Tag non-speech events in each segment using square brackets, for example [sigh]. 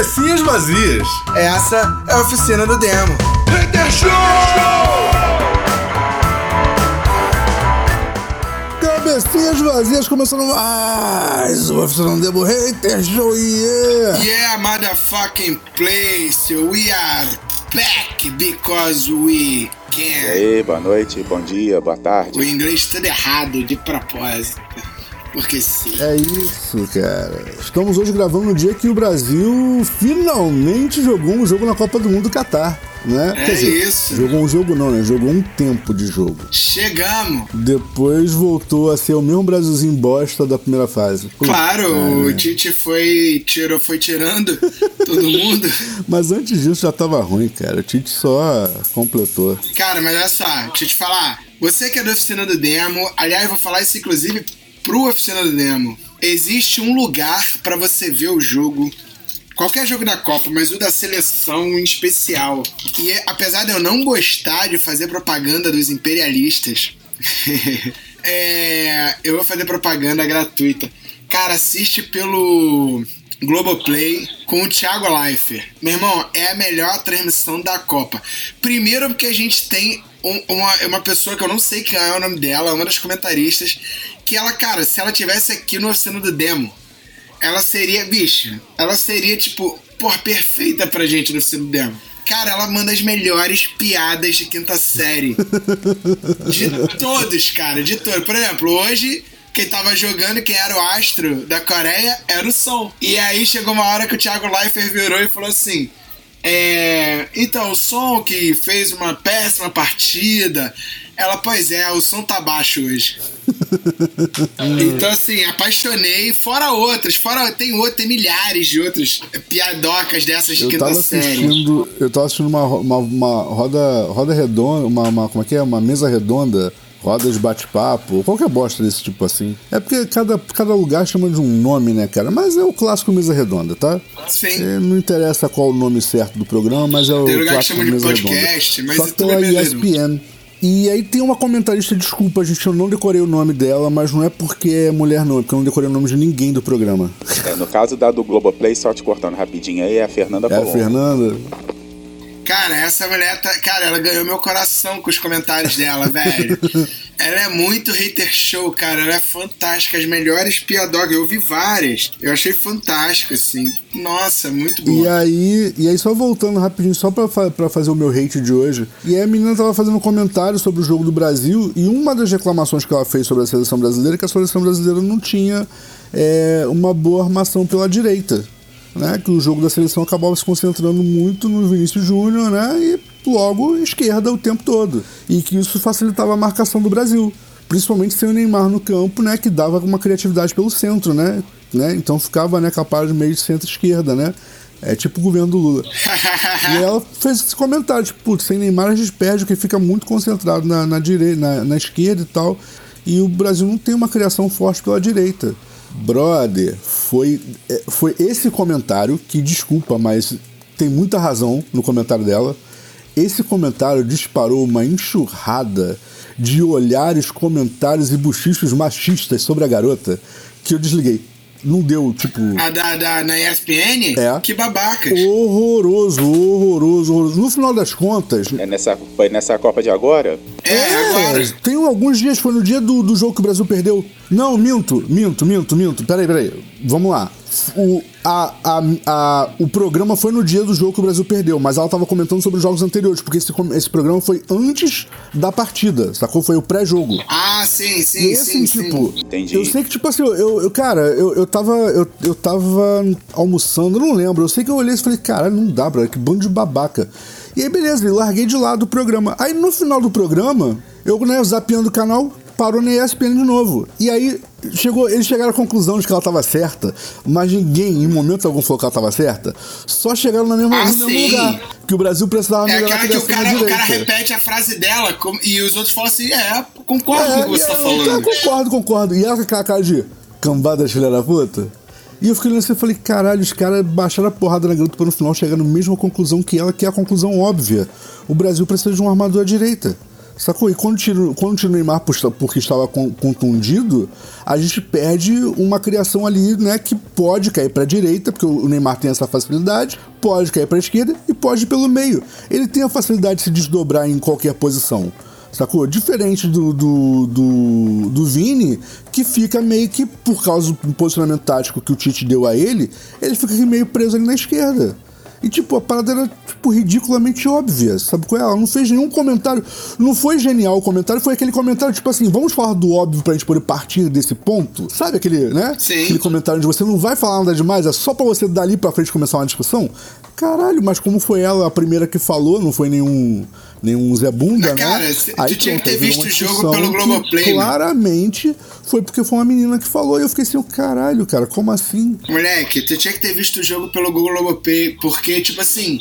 Cabecinhas vazias. Essa é a oficina do demo. Hater Show! Cabecinhas vazias começando mais uma oficina do demo Hater Show, yeah! Yeah, motherfucking place. We are back because we E can. aí, boa noite, bom dia, boa O tarde. inglês tudo errado, de propósito. Porque sim. É isso, cara. Estamos hoje gravando no dia que o Brasil finalmente jogou um jogo na Copa do Mundo do Catar, né? É isso. Jogou um jogo não, né? Jogou um tempo de jogo. Chegamos. Depois voltou a ser o mesmo Brasilzinho bosta da primeira fase. Claro, o merda. Tite foi, tirou, foi tirando [laughs] todo mundo. Mas antes disso já tava ruim, cara. O Tite só completou. Cara, mas olha só, deixa eu te falar. Você que é da oficina do demo, aliás, eu vou falar isso inclusive pro oficina do demo. Existe um lugar pra você ver o jogo. Qualquer jogo da Copa, mas o da seleção em especial. E é- apesar de eu não gostar de fazer propaganda dos imperialistas, [laughs] é, eu vou fazer propaganda gratuita. Cara, assiste pelo Globoplay com o Thiago Leifert. Meu irmão, é a melhor transmissão da Copa. Primeiro porque a gente tem um- uma, uma pessoa que eu não sei quem é o nome dela, uma das comentaristas, que ela, cara, se ela tivesse aqui no oficina do demo, ela seria, bicho, ela seria, tipo, por perfeita pra gente no oficina do demo. Cara, ela manda as melhores piadas de quinta série. De todos, cara, de todos. Por exemplo, hoje, quem tava jogando, quem era o astro da Coreia, era o Som. E aí chegou uma hora que o Thiago Leifert virou e falou assim: é, então, o Som que fez uma péssima partida. Ela, pois é, o som tá baixo hoje. [laughs] então, assim, apaixonei, fora outras, fora tem outro, tem milhares de outras piadocas dessas de Eu quinta tava série. assistindo, eu tava assistindo uma, uma, uma roda, roda redonda, uma, uma- como é que é? Uma mesa redonda, roda de bate-papo, qualquer bosta desse tipo assim. É porque cada, cada lugar chama de um nome, né, cara? Mas é o clássico mesa redonda, tá? Sim. É, não interessa qual o nome certo do programa, mas é o Tem lugar que clássico chama de mesa podcast, redonda. mas Só é que pela mesa ESPN. E aí tem uma comentarista, desculpa, gente, eu não decorei o nome dela, mas não é porque é mulher não, é porque eu não decorei o nome de ninguém do programa. É, no caso da do Globoplay, só te cortando rapidinho aí, é a Fernanda É a. Fernanda? Cara, essa mulher tá. Cara, ela ganhou meu coração com os comentários dela, [laughs] velho. Ela é muito hater show, cara. Ela é fantástica. As melhores piadocas. Eu vi várias. Eu achei fantástico, assim. Nossa, muito E boa. aí, e aí só voltando rapidinho, só pra, pra fazer o meu hate de hoje. E aí a menina tava fazendo um comentário sobre o jogo do Brasil, e uma das reclamações que ela fez sobre a seleção brasileira é que a seleção brasileira não tinha é, uma boa armação pela direita. Né? Que o jogo da seleção acabava se concentrando muito no Vinícius Júnior, né? E logo esquerda o tempo todo. E que isso facilitava a marcação do Brasil. Principalmente sem o Neymar no campo, né? Que dava uma criatividade pelo centro, né? né? Então ficava né, capaz de meio de centro-esquerda, né? É tipo o governo do Lula. E ela fez esse comentário, tipo, putz, sem Neymar a gente perde, porque fica muito concentrado na, na, direita, na, na esquerda e tal. E o Brasil não tem uma criação forte pela direita. Brother, foi, é, foi esse comentário que, desculpa, mas tem muita razão no comentário dela. Esse comentário disparou uma enxurrada de olhares, comentários e buchichos machistas sobre a garota que eu desliguei. Não deu, tipo. A da, da, na ESPN? É. Que babacas. Horroroso, horroroso, horroroso. No final das contas. É nessa, foi nessa Copa de agora? É, agora. Tem alguns dias, foi no dia do, do jogo que o Brasil perdeu. Não, minto, minto, minto, minto. Peraí, peraí. Vamos lá. O, a, a, a, o programa foi no dia do jogo que o Brasil perdeu, mas ela tava comentando sobre os jogos anteriores, porque esse, esse programa foi antes da partida, sacou? Foi o pré-jogo. Ah, sim, E sim, assim, sim, tipo, sim. Entendi. eu sei que, tipo assim, eu, eu cara, eu, eu tava. Eu, eu tava almoçando, eu não lembro. Eu sei que eu olhei e falei, cara, não dá, brother, que bando de babaca. E aí, beleza, eu larguei de lado o programa. Aí no final do programa, eu, né, zapeando o canal, parou na ESPN de novo. E aí, chegou, eles chegaram à conclusão de que ela tava certa, mas ninguém, em momento algum, falou que ela tava certa. Só chegaram na mesma, Ah, no mesmo lugar. Que o Brasil precisava É melhorar aquela que o cara, o cara repete a frase dela e os outros falam assim: é, concordo com o que você tá É, falando. Eu concordo, concordo. E ela com aquela cara de cambada filha da puta. E eu fiquei olhando assim e falei, caralho, os caras baixaram a porrada na garota pra no final chegar na mesma conclusão que ela, que é a conclusão óbvia. O Brasil precisa de um armador à direita. Sacou? E quando tira, quando tira o Neymar porque estava contundido, a gente perde uma criação ali, né, que pode cair para a direita, porque o Neymar tem essa facilidade, pode cair para a esquerda e pode ir pelo meio. Ele tem a facilidade de se desdobrar em qualquer posição. Sacou? Diferente do, do, do, do Vini, que fica meio que, por causa do posicionamento tático que o Tite deu a ele, ele fica meio preso ali na esquerda. E, tipo, a parada era, tipo, ridiculamente óbvia. Sabe qual é? Ela não fez nenhum comentário. Não foi genial o comentário, foi aquele comentário, tipo assim, vamos falar do óbvio pra gente poder partir desse ponto. Sabe aquele, né? Sim. Aquele comentário onde você não vai falar nada demais, é só pra você dali pra frente começar uma discussão. Caralho, mas como foi ela a primeira que falou, não foi nenhum nenhum Zé Bunda, mas, cara, né? Aí, tu tinha que ter visto o jogo pelo Globoplay. Claramente foi porque foi uma menina que falou e eu fiquei assim, caralho, cara, como assim? Moleque, tu tinha que ter visto o jogo pelo Globoplay, porque, tipo assim,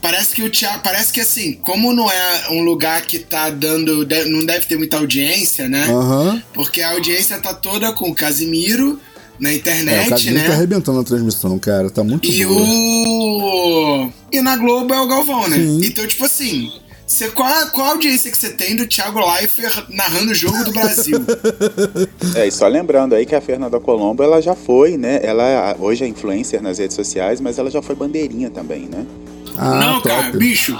parece que o Thiago. Parece que assim, como não é um lugar que tá dando. Não deve ter muita audiência, né? Uhum. Porque a audiência tá toda com o Casimiro na internet, é, o Casimiro né? tá arrebentando a transmissão, cara. Tá muito E boa. o. E na Globo é o Galvão, né? Sim. Então, tipo assim. Você, qual, qual a audiência que você tem do Thiago Leifert narrando o jogo do Brasil? [laughs] é, e só lembrando aí que a Fernanda Colombo, ela já foi, né? Ela hoje é influencer nas redes sociais, mas ela já foi bandeirinha também, né? Ah, Não, top. cara, bicho.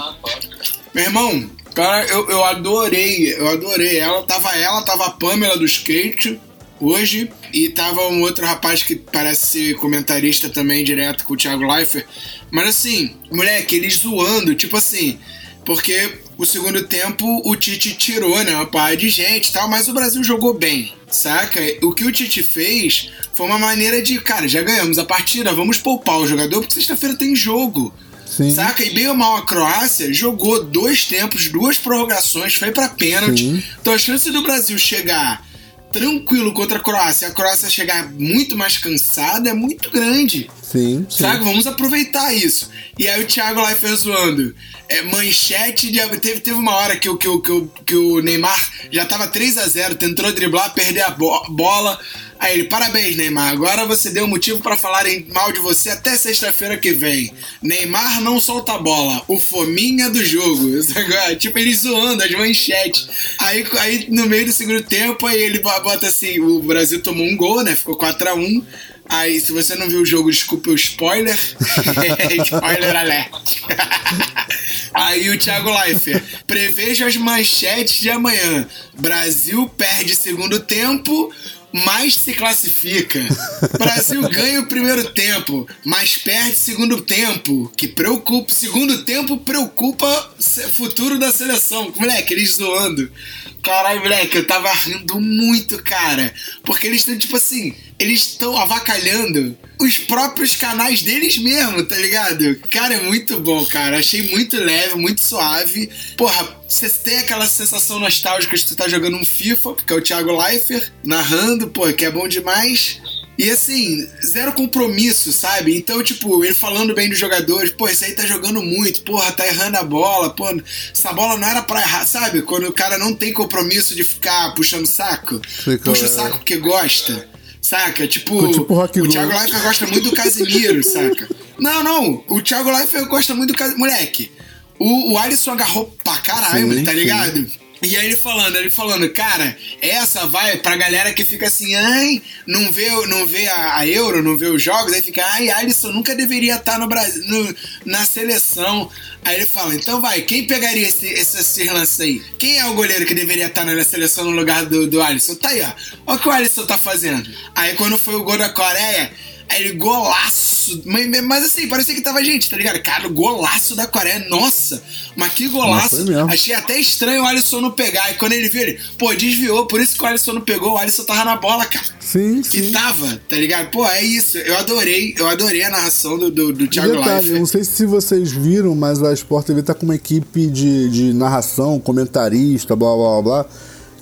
Meu irmão, cara, eu, eu adorei, eu adorei. Ela tava ela, tava a Pamela do skate hoje. E tava um outro rapaz que parece ser comentarista também, direto com o Thiago Leifert. Mas assim, moleque, eles zoando, tipo assim, porque o segundo tempo o Tite tirou, né? Uma par de gente e tal, mas o Brasil jogou bem, saca? O que o Tite fez foi uma maneira de, cara, já ganhamos a partida, vamos poupar o jogador, porque sexta-feira tem jogo. Sim. Saca? E bem ou mal a Croácia jogou dois tempos, duas prorrogações, foi pra pênalti. Sim. Então a chance do Brasil chegar tranquilo contra a Croácia, a Croácia chegar muito mais cansada é muito grande. Sim, sim. Sabe? Vamos aproveitar isso. E aí o Thiago Leifert zoando. É, manchete de. Teve, teve uma hora que, o- que, que, que o Neymar já tava 3 a 0 tentou driblar, perder a bo- bola. Aí ele, parabéns, Neymar. Agora você deu motivo pra falarem mal de você até sexta-feira que vem. Neymar não solta a bola. O fominha do jogo. [laughs] Tipo, ele zoando as manchetes. Aí, aí no meio do segundo tempo, aí ele bota assim: o Brasil tomou um gol, né? Ficou 4 a 1 Aí, se você não viu o jogo, desculpa o spoiler. [laughs] spoiler alert. [laughs] Aí o Thiago Leifert. Preveja as manchetes de amanhã. Brasil perde segundo tempo, mas se classifica. Brasil ganha o primeiro tempo, mas perde segundo tempo. Que preocupa. Segundo tempo preocupa o futuro da seleção. Moleque, eles zoando. Caralho, moleque, eu tava rindo muito, cara. Porque eles estão, tipo assim, eles estão avacalhando os próprios canais deles mesmo, tá ligado? Cara, é muito bom, cara. Achei muito leve, muito suave. Porra, você tem aquela sensação nostálgica de tu tá jogando um FIFA, porque é o Thiago Leifert narrando, pô, que é bom demais. E assim, zero compromisso, sabe? Então, tipo, ele falando bem dos jogadores, pô, esse aí tá jogando muito, porra, tá errando a bola, pô, essa bola não era pra errar, sabe? Quando o cara não tem compromisso de ficar puxando saco, qual puxa o é. saco porque gosta, saca? Tipo, Tipo o. Thiago Leifert gosta muito do Casimiro, [laughs] saca? Não, não, o Thiago Leifert gosta muito do Casimiro. Moleque, o, o Alisson agarrou pra caralho, Sim, tá sim. E aí ele falando, ele falando, cara, essa vai pra galera que fica assim, ai, não vê, não vê a, a Euro, não vê os jogos, aí fica, ai, Alisson nunca deveria estar no Brasil, no- na seleção. Aí ele fala, então vai, quem pegaria esse, esse, lance aí? Quem é o goleiro que deveria estar na seleção no lugar do, do Alisson? Tá aí, ó. Olha o que o Alisson tá fazendo. Aí quando foi o gol da Coreia, aí ele golaço. Mas, mas assim, parecia que tava gente, tá ligado? Cara, o golaço da Coreia, nossa, mas que Mas golaço. mesmo. Achei até estranho o Alisson não pegar. E quando ele viu, ele, pô, desviou, por isso que o Alisson não pegou, o Alisson tava na bola, cara. Sim, E sim. tava, tá ligado? Pô, é isso. Eu adorei, eu adorei a narração do, do, do E Thiago detalhe, eu não sei se vocês viram, mas a Sport TV tá com uma equipe de, de narração, comentarista, blá blá blá, blá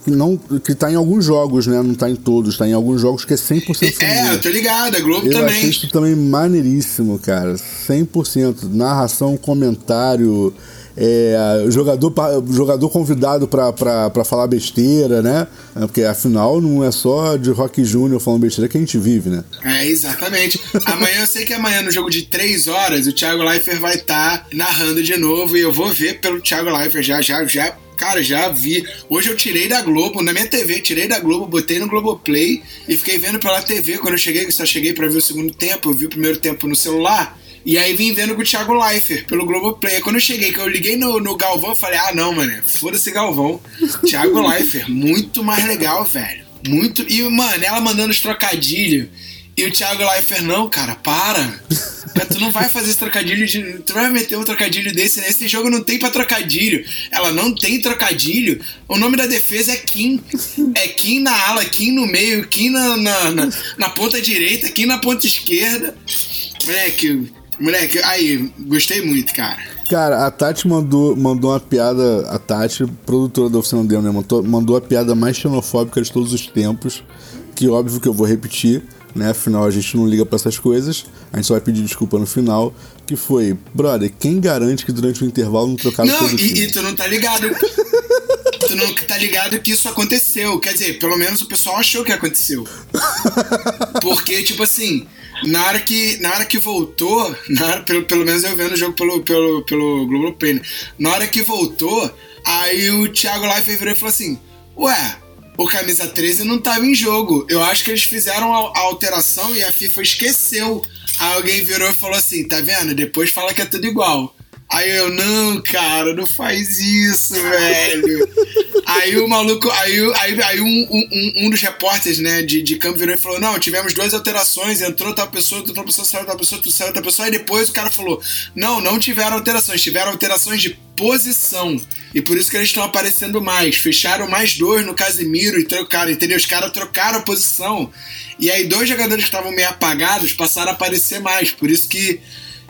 não, que tá em alguns jogos, né? Não tá em todos, tá em alguns jogos que é 100% [laughs] É, feminino. eu tô ligado, a Globo Eu também. achei isso também maneiríssimo, cara. 100%. Narração, comentário, é, jogador, jogador convidado pra, pra, pra falar besteira, né? É, Porque afinal não é só de Rock Júnior falando besteira que a gente vive, né? É, exatamente. Amanhã, eu sei que amanhã no jogo de 3 horas, o Thiago Leifert vai estar narrando de novo e eu vou ver pelo Thiago Leifert já, já, já Cara, já vi. Hoje eu tirei da Globo, na minha TV, tirei da Globo, botei no Globoplay e fiquei vendo pela TV. Quando eu cheguei, só cheguei pra ver o segundo tempo, eu vi o primeiro tempo no celular. E aí vim vendo com o Thiago Leifert pelo Globoplay. Quando eu cheguei, que eu liguei no, no Galvão, eu falei, ah não, mano, foda-se Galvão. [laughs] Thiago Leifert, muito mais legal, velho. Muito. E, mano, ela mandando os trocadilhos. E o Thiago Leifert, não, cara, para. Tu não vai fazer esse trocadilho de. Tu vai meter um trocadilho desse, né? Esse jogo não tem pra trocadilho. Ela não tem trocadilho. O nome da defesa é Kim. É Kim na ala, Kim no meio, Kim na, na, na, na ponta direita, Kim na ponta esquerda. Moleque, moleque, aí, gostei muito, cara. Cara, a Tati mandou, mandou uma piada. A Tati, produtora da Oficina Demo, né? Mandou, mandou a piada mais xenofóbica de todos os tempos. Que óbvio que eu vou repetir né? Afinal, a gente não liga para essas coisas. A gente só vai pedir desculpa no final. Que foi, brother, quem garante que durante o intervalo não trocaram não, todo o e, e tu não tá ligado. [laughs] tu não tá ligado que isso aconteceu. Quer dizer, pelo menos o pessoal achou que aconteceu. [laughs] Porque, tipo assim, na hora que, na hora que voltou, [laughs] na hora, pelo, pelo menos eu vendo o jogo pelo, pelo, pelo Globoplay, né? na hora que voltou, aí o Thiago Leifert virou e falou assim, ué, o camisa 13 não estava em jogo. Eu acho que eles fizeram a, alteração e a FIFA esqueceu. Aí alguém virou e falou assim: tá vendo? Depois fala que é tudo igual. Aí eu, não, cara, não faz isso, velho. aí o maluco, aí, aí, aí um, um, um dos repórteres, né, de, de campo virou e falou: Não, tivemos duas alterações, entrou tal pessoa, entrou pessoa, saiu tal pessoa, saiu tal pessoa. Aí depois o cara falou: Não, não tiveram alterações, tiveram alterações de posição. E por isso que eles estão aparecendo mais. Fecharam mais dois no Casimiro e trocaram, entendeu? Os caras trocaram a posição. E aí dois jogadores que estavam meio apagados passaram a aparecer mais. Por isso que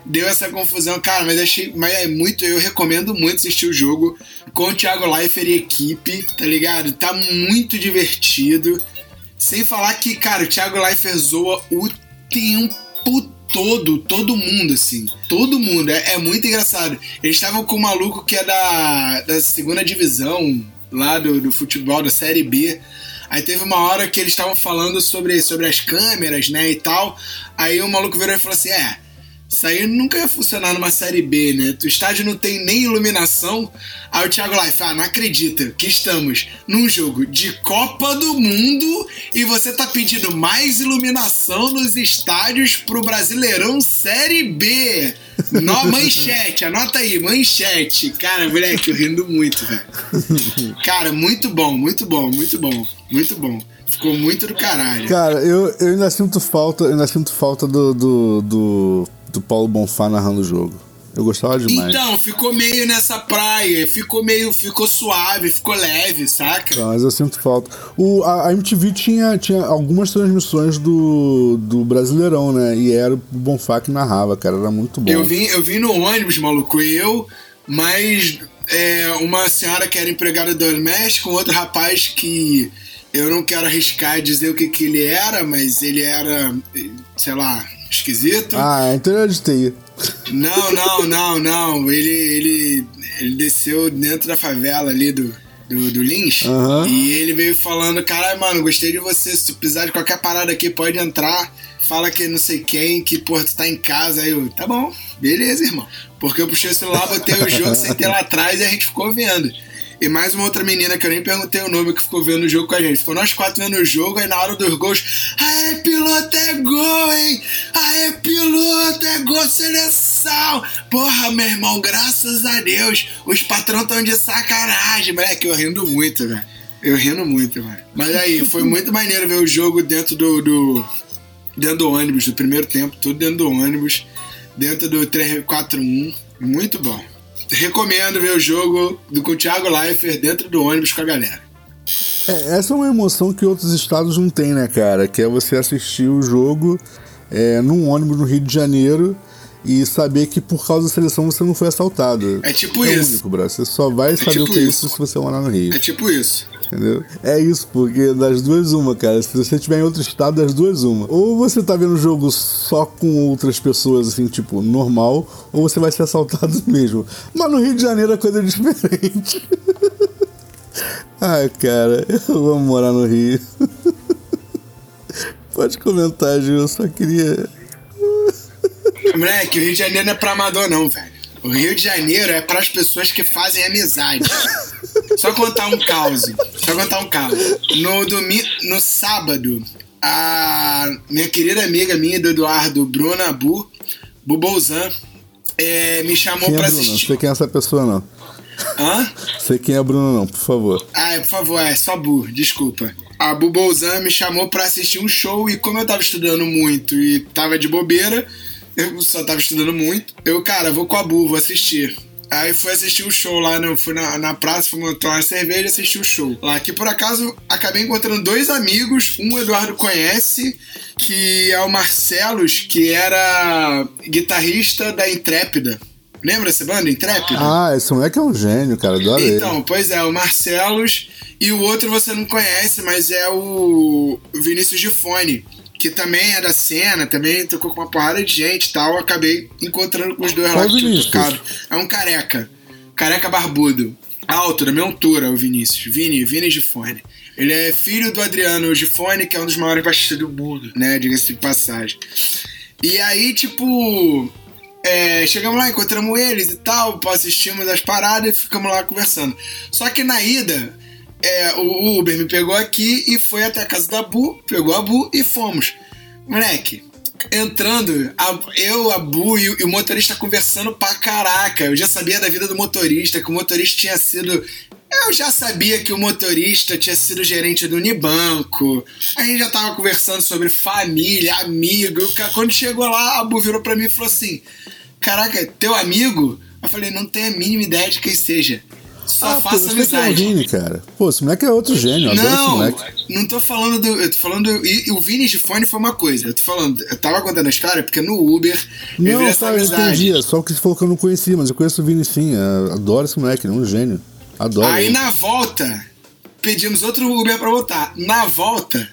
deu essa confusão. Cara, mas achei. Mas é muito. Eu recomendo muito assistir o jogo com o Thiago Leifert e equipe, tá ligado? Tá muito divertido. Sem falar que, cara, o Thiago Leifert zoa o tempo todo, todo mundo, assim. Todo mundo. É, é muito engraçado. Eles estavam com um maluco que é da, da segunda divisão lá do, do futebol, da Série B. Aí teve uma hora que eles estavam falando sobre, sobre as câmeras, né, e tal. Aí o maluco virou e falou assim: É isso aí nunca ia funcionar numa série B, né? O estádio não tem nem iluminação. Aí o Thiago Life, ah, não acredita que estamos num jogo de Copa do Mundo e você tá pedindo mais iluminação nos estádios pro Brasileirão Série B. No, [laughs] manchete, anota aí, manchete. Cara, moleque, eu rindo muito, velho. Cara, muito bom, muito bom, muito bom, muito bom. Ficou muito do caralho. Cara, eu, eu ainda sinto falta, eu ainda sinto falta do, do, do do Paulo Bonfá narrando o jogo. Eu gostava demais. Então, ficou meio nessa praia, ficou meio, ficou suave, ficou leve, saca? Tá, mas eu sinto falta. O, a, a, MTV tinha, tinha algumas transmissões do, do Brasileirão, né? E era o Bonfá que narrava, cara, era muito bom. Eu vim, eu vim no ônibus, maluco, eu, mas é, uma senhora que era empregada do Hermes com outro rapaz que eu não quero arriscar dizer o que, que ele era, mas ele era, sei lá, esquisito. Ah, então era de TI. Não, não, não, não. Ele, ele, ele desceu dentro da favela ali do, do, do Lins. Uhum. E ele veio falando: caralho, mano, gostei de você. Se tu precisar de qualquer parada aqui, pode entrar. Fala que não sei quem, que, porra, tu tá em casa. Aí eu, tá bom, beleza, irmão. Porque eu puxei o celular, botei o jogo, sentei lá atrás e a gente ficou vendo. E mais uma outra menina que eu nem perguntei o nome que ficou vendo o jogo com a gente. Ficou nós quatro vendo o jogo, aí na hora dos gols. Aê, piloto é gol, hein? Aê, piloto é gol, seleção! Porra, meu irmão, graças a Deus. Os patrão estão de sacanagem, moleque. Eu rindo muito, velho. Eu rindo muito, velho. Mas aí, foi [laughs] muito maneiro ver o jogo dentro do, do. dentro do ônibus, do primeiro tempo, tudo dentro do ônibus. Dentro do 341. Muito bom recomendo ver o jogo do, com o Thiago Leifert dentro do ônibus com a galera. É, essa é uma emoção que outros estados não têm, né, cara? Que é você assistir o jogo é, num ônibus no Rio de Janeiro e saber que por causa da seleção você não foi assaltado. É tipo é isso. Único, bro. Você só vai é saber tipo o que é isso se você morar no Rio. É tipo isso. Entendeu? É isso, porque das duas, uma, cara. Se você estiver em outro estado, das duas, uma. Ou você tá vendo o jogo só com outras pessoas, assim, tipo, normal, ou você vai ser assaltado [laughs] mesmo. Mas no Rio de Janeiro a coisa é diferente. [laughs] Ai, cara, eu amo morar no Rio. [laughs] Pode comentar, Gil, eu só queria. Moleque, o Rio de Janeiro não é pra amador, não, velho. O Rio de Janeiro é para as pessoas que fazem amizade. Só contar um caos. Só contar um caos. No, domingo, no sábado, a minha querida amiga minha do Eduardo, Bruna Bu, Bubouzan, é, me chamou Quem é pra Bruno? Não assistir. sei quem é essa pessoa, não. Hã? Sei quem é Bruno, não, por favor. Ah, por favor, é só Bu, desculpa. A Bubouzan me chamou pra assistir um show e como eu tava estudando muito e tava de bobeira, eu só tava estudando muito, eu, cara, vou com a Bu, vou assistir. Aí fui assistir o show lá, no, fui na, na praça, fui tomar uma cerveja e assisti o show. Lá que por acaso acabei encontrando dois amigos, um o Eduardo conhece, que é o Marcelos, que era guitarrista da Intrépida. Lembra essa banda, Intrépida? Ah, esse moleque é um gênio, cara. Adoro ele. Então, pois é, o Marcelos e o outro você não conhece, mas é o Vinícius Gifone, que também é da cena, também tocou com uma porrada de gente e tal. Acabei encontrando com os dois Qual lá que tinham tocado. É um careca, careca barbudo, alto, da minha altura, o Vinícius. Vini, Vini Gifone. Ele é filho do Adriano Gifone, que é um dos maiores baixistas do mundo, né? Diga-se de passagem. E aí, tipo, é, chegamos lá, encontramos eles e tal, assistimos as paradas e ficamos lá conversando. Só que na ida, é, o Uber me pegou aqui e foi até a casa da Bu, pegou a Bu e fomos. Moleque, entrando, a- eu, a Bu e, o- e o motorista conversando pra caraca. Eu já sabia da vida do motorista, que o motorista tinha sido. Eu já sabia que o motorista tinha sido gerente do Unibanco. A gente já tava conversando sobre família, amigo. Quando chegou lá, a Bu virou pra mim e falou assim: Caraca, teu amigo? Eu falei: Não tenho a mínima ideia de quem seja. Só Ah, pô, faça eu que é o amizade. Vini, cara. Pô, esse moleque é outro gênio. Eu Não, moleque. não tô falando do. Eu tô falando. E, e o Vini de fone foi uma coisa. Eu tô falando. Eu tava contando a história porque no Uber. eu Não, essa tá, eu amizade. entendi. É só o que você falou que eu não conhecia, mas eu conheço o Vini sim. é, adoro esse moleque, ele é um gênio. Adoro. Aí ele. na volta, pedimos outro Uber pra voltar. Na volta,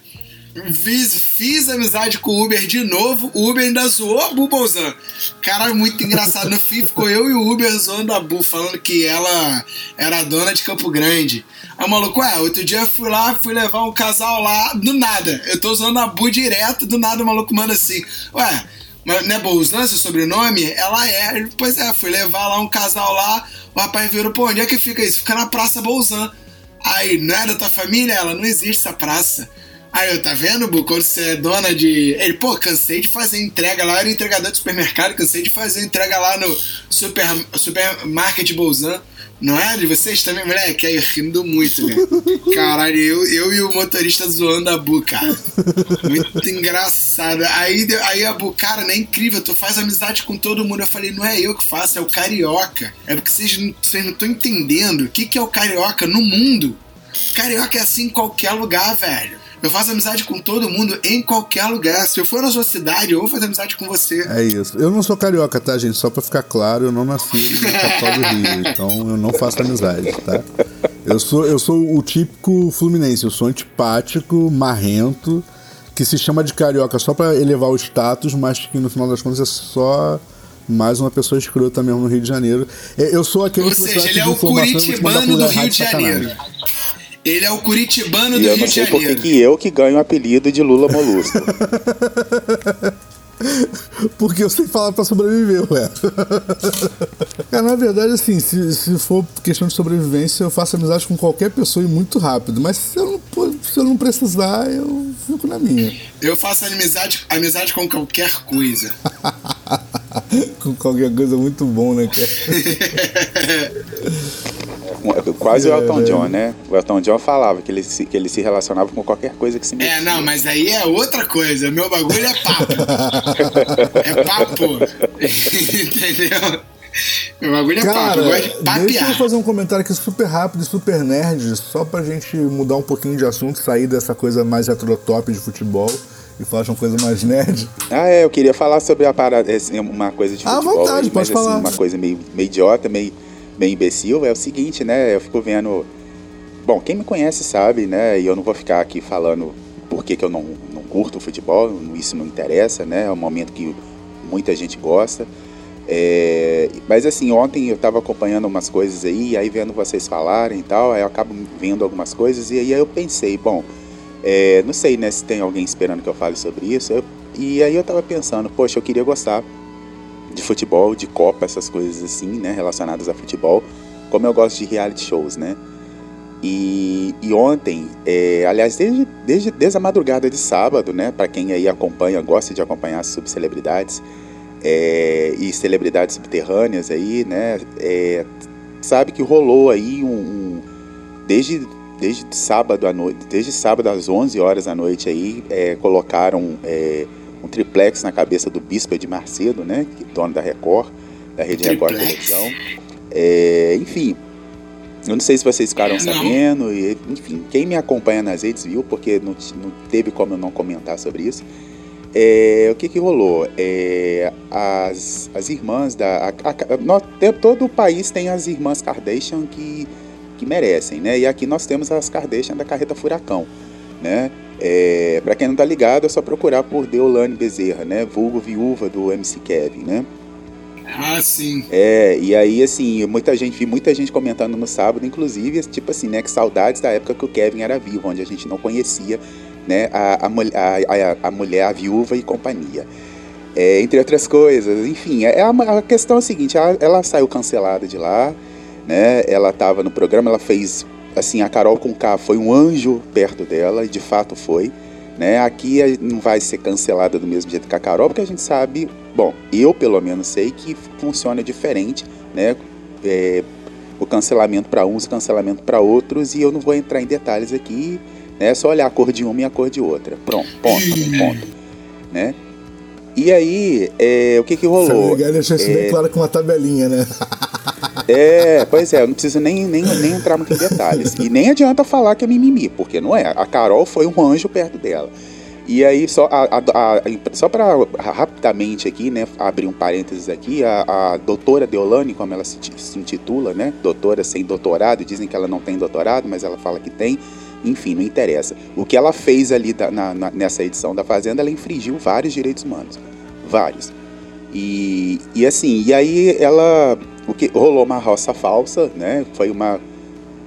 fiz, fiz amizade com o Uber de novo. O Uber ainda zoou a Bu Bolzan. Cara, muito engraçado. No fim, ficou eu e o Uber zoando a Bu, falando que ela era a dona de Campo Grande. O maluco, ué, outro dia eu fui lá, fui levar um casal lá, do nada. Eu tô usando a Bu direto, do nada o maluco manda assim, ué. Mas não é Bolzan seu sobrenome? Ela é. Pois é, fui levar lá um casal lá. O rapaz virou, pô, onde é que fica isso? Fica na Praça Bolzan. Aí, não é da tua família? Ela, não existe essa praça. Aí eu, tá vendo, Bu? Quando você é dona de. Ele, pô, cansei de fazer entrega lá, eu era entregador de supermercado, cansei de fazer entrega lá no super, supermarket Bolzan. Não é? De vocês também, moleque? Aí, rindo muito, velho. [laughs] Caralho, eu, eu e o motorista zoando a Bu, cara. Muito engraçado. Aí, aí a Bu, cara, não é incrível, tu faz amizade com todo mundo. Eu falei, não é eu que faço, é o carioca. É porque vocês não vocês não estão entendendo o que, que é o carioca no mundo. Carioca é assim em qualquer lugar, velho. Eu faço amizade com todo mundo em qualquer lugar. Se eu for na sua cidade, eu vou fazer amizade com você. É isso. Eu não sou carioca, tá, gente? Só pra ficar claro, eu não nasci na capital do Rio. Então eu não faço amizade, tá? Eu sou, eu sou o típico fluminense. Eu sou antipático, marrento, que se chama de carioca só pra elevar o status, mas que no final das contas é só mais uma pessoa escrota mesmo no Rio de Janeiro. É, Eu sou aquele Ou que seja, ele é o curitibano do Rio de. Janeiro. Ele é o curitibano do E eu Rio não de sei por que Janeiro. que eu que ganho o apelido de Lula Molusco. [laughs] Porque eu sei falar pra sobreviver, ué. Cara, na verdade, assim, se, se for questão de sobrevivência, eu faço amizade com qualquer pessoa e muito rápido. Mas se eu não, se eu não precisar, eu fico na minha. Eu faço amizade, amizade com qualquer coisa. [laughs] [laughs] com qualquer coisa muito bom, né, cara? Quase o É, Elton né? John, né? O Elton John falava que ele, se, que ele se relacionava com qualquer coisa que se mexia. É, não, mas aí é outra coisa. Meu bagulho é papo. é papo. [laughs] Entendeu? Meu bagulho é papo. Eu gosto de deixa eu fazer um comentário aqui super rápido e super nerd, só pra gente mudar um pouquinho de assunto, sair dessa coisa mais heterotop de futebol e de uma coisa mais nerd. Ah, é, eu queria falar sobre a parada, assim, uma coisa de À futebol, vontade, aí, pode mas assim, falar. uma coisa meio, meio idiota, meio, meio imbecil, é o seguinte, né, eu fico vendo, bom, quem me conhece sabe, né, e eu não vou ficar aqui falando por que, que eu não, não curto futebol, isso não interessa, né, é um momento que muita gente gosta, é, mas assim, ontem eu tava acompanhando umas coisas aí, aí vendo vocês falarem e tal, aí eu acabo vendo algumas coisas, e aí eu pensei, bom, é, não sei, né, se tem alguém esperando que eu fale sobre isso. eu- e aí eu tava pensando, poxa, eu queria gostar de futebol, de Copa, essas coisas assim, né, relacionadas a futebol, como eu gosto de reality shows, né? E, e ontem, é, aliás, desde, desde, desde a madrugada de sábado, né, para quem aí acompanha, gosta de acompanhar subcelebridades é, e celebridades subterrâneas aí, né, é, sabe que rolou aí um, um, desde desde sábado à noite, desde sábado às 11 horas da noite aí, é, colocaram é, um triplex na cabeça do Bispo de Marcedo, né, que é dono da Record, da Rede triplex. Record Televisão. É, enfim, eu não sei se vocês ficaram sabendo, e, enfim, quem me acompanha nas redes viu, porque não, não teve como eu não comentar sobre isso. É, o que que rolou? É, as, as irmãs da. A, a, todo o país tem as irmãs Kardashian que, que merecem, né? E aqui nós temos as Kardashian da Carreta Furacão, né? É, para quem não tá ligado, é só procurar por Deolane Bezerra, né? Vulgo viúva do MC Kevin, né? Ah, sim. É, e aí, assim, muita gente, vi muita gente comentando no sábado, inclusive, tipo assim, né, que saudades da época que o Kevin era vivo, onde a gente não conhecia, né, a, a, a, a mulher, a viúva e companhia. É, entre outras coisas, enfim, é, a, a questão é a seguinte, ela, ela saiu cancelada de lá, né, ela estava no programa, ela fez, assim, a Carol com K foi um anjo perto dela, e de fato foi, né, aqui não vai ser cancelada do mesmo jeito que a Carol, porque a gente sabe Bom, eu pelo menos sei que funciona diferente, né? É, o cancelamento para uns, o cancelamento para outros, e eu não vou entrar em detalhes aqui, né? É só olhar a cor de uma e a cor de outra. Pronto, ponto, ponto, né? E aí, é, o que que rolou? Legal, deixa isso é, bem claro com uma tabelinha, né? [laughs] É, pois é, eu não preciso nem, nem, nem entrar muito em detalhes. E nem adianta falar que é mimimi, porque não é. A Carol foi um anjo perto dela. E aí, só, a, a, a, só para rapidamente aqui, né, abrir um parênteses aqui, a, a doutora Deolane, como ela se, se, intitula, né, doutora sem doutorado, dizem que ela não tem doutorado, mas ela fala que tem, enfim, não interessa. O que ela fez ali da, na, na, nessa edição da Fazenda, ela infringiu vários direitos humanos, vários. E, e assim, e aí ela, o que rolou uma roça falsa, né, foi uma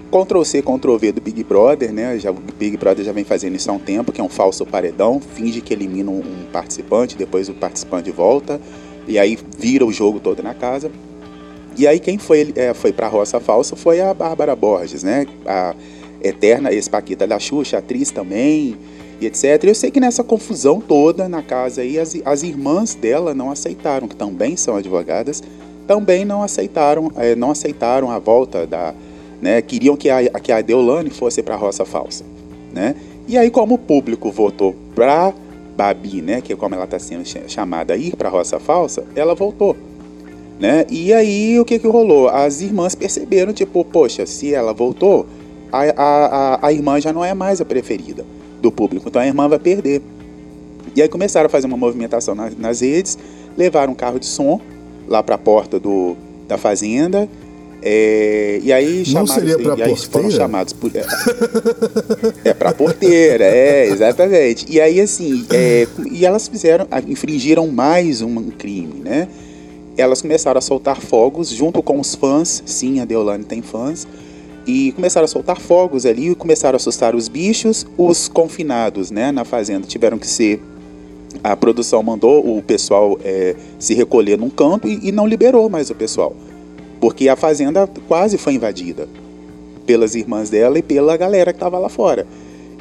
Ctrl C, Ctrl V do Big Brother, né? Já, o Big Brother já vem fazendo isso há um tempo, que é um falso paredão, finge que elimina um, um participante, depois o participante volta, e aí vira o jogo todo na casa. E aí quem foi, é, foi pra roça falsa foi a Bárbara Borges, né? A eterna ex-paquita da Xuxa, atriz também, e etc. Eu sei que nessa confusão toda na casa aí, as, as irmãs dela não aceitaram, que também são advogadas, também não aceitaram, é, não aceitaram a volta da né? Queriam que a, que a Deolane fosse para a roça falsa, né? E aí, como o público votou para Babi, né? Que é como ela está sendo chamada ir para a roça falsa, ela voltou, né? E aí, o que que rolou? As irmãs perceberam, tipo, poxa, se ela voltou, a, a, a irmã já não é mais a preferida do público, então a irmã vai perder. E aí começaram a fazer uma movimentação nas, nas redes, levaram um carro de som lá para a porta do, da fazenda é, e aí chamados, Não seria pra e aí foram chamados por, é, é para porteira, é exatamente. E aí assim, é, e elas fizeram, infringiram mais um crime, né? Elas começaram a soltar fogos junto com os fãs. Sim, a Deolane tem fãs. E começaram a soltar fogos ali, começaram a assustar os bichos. Os confinados, né, na fazenda tiveram que ser a produção mandou o pessoal é, se recolher num canto e, e não liberou mais o pessoal porque a fazenda quase foi invadida pelas irmãs dela e pela galera que estava lá fora.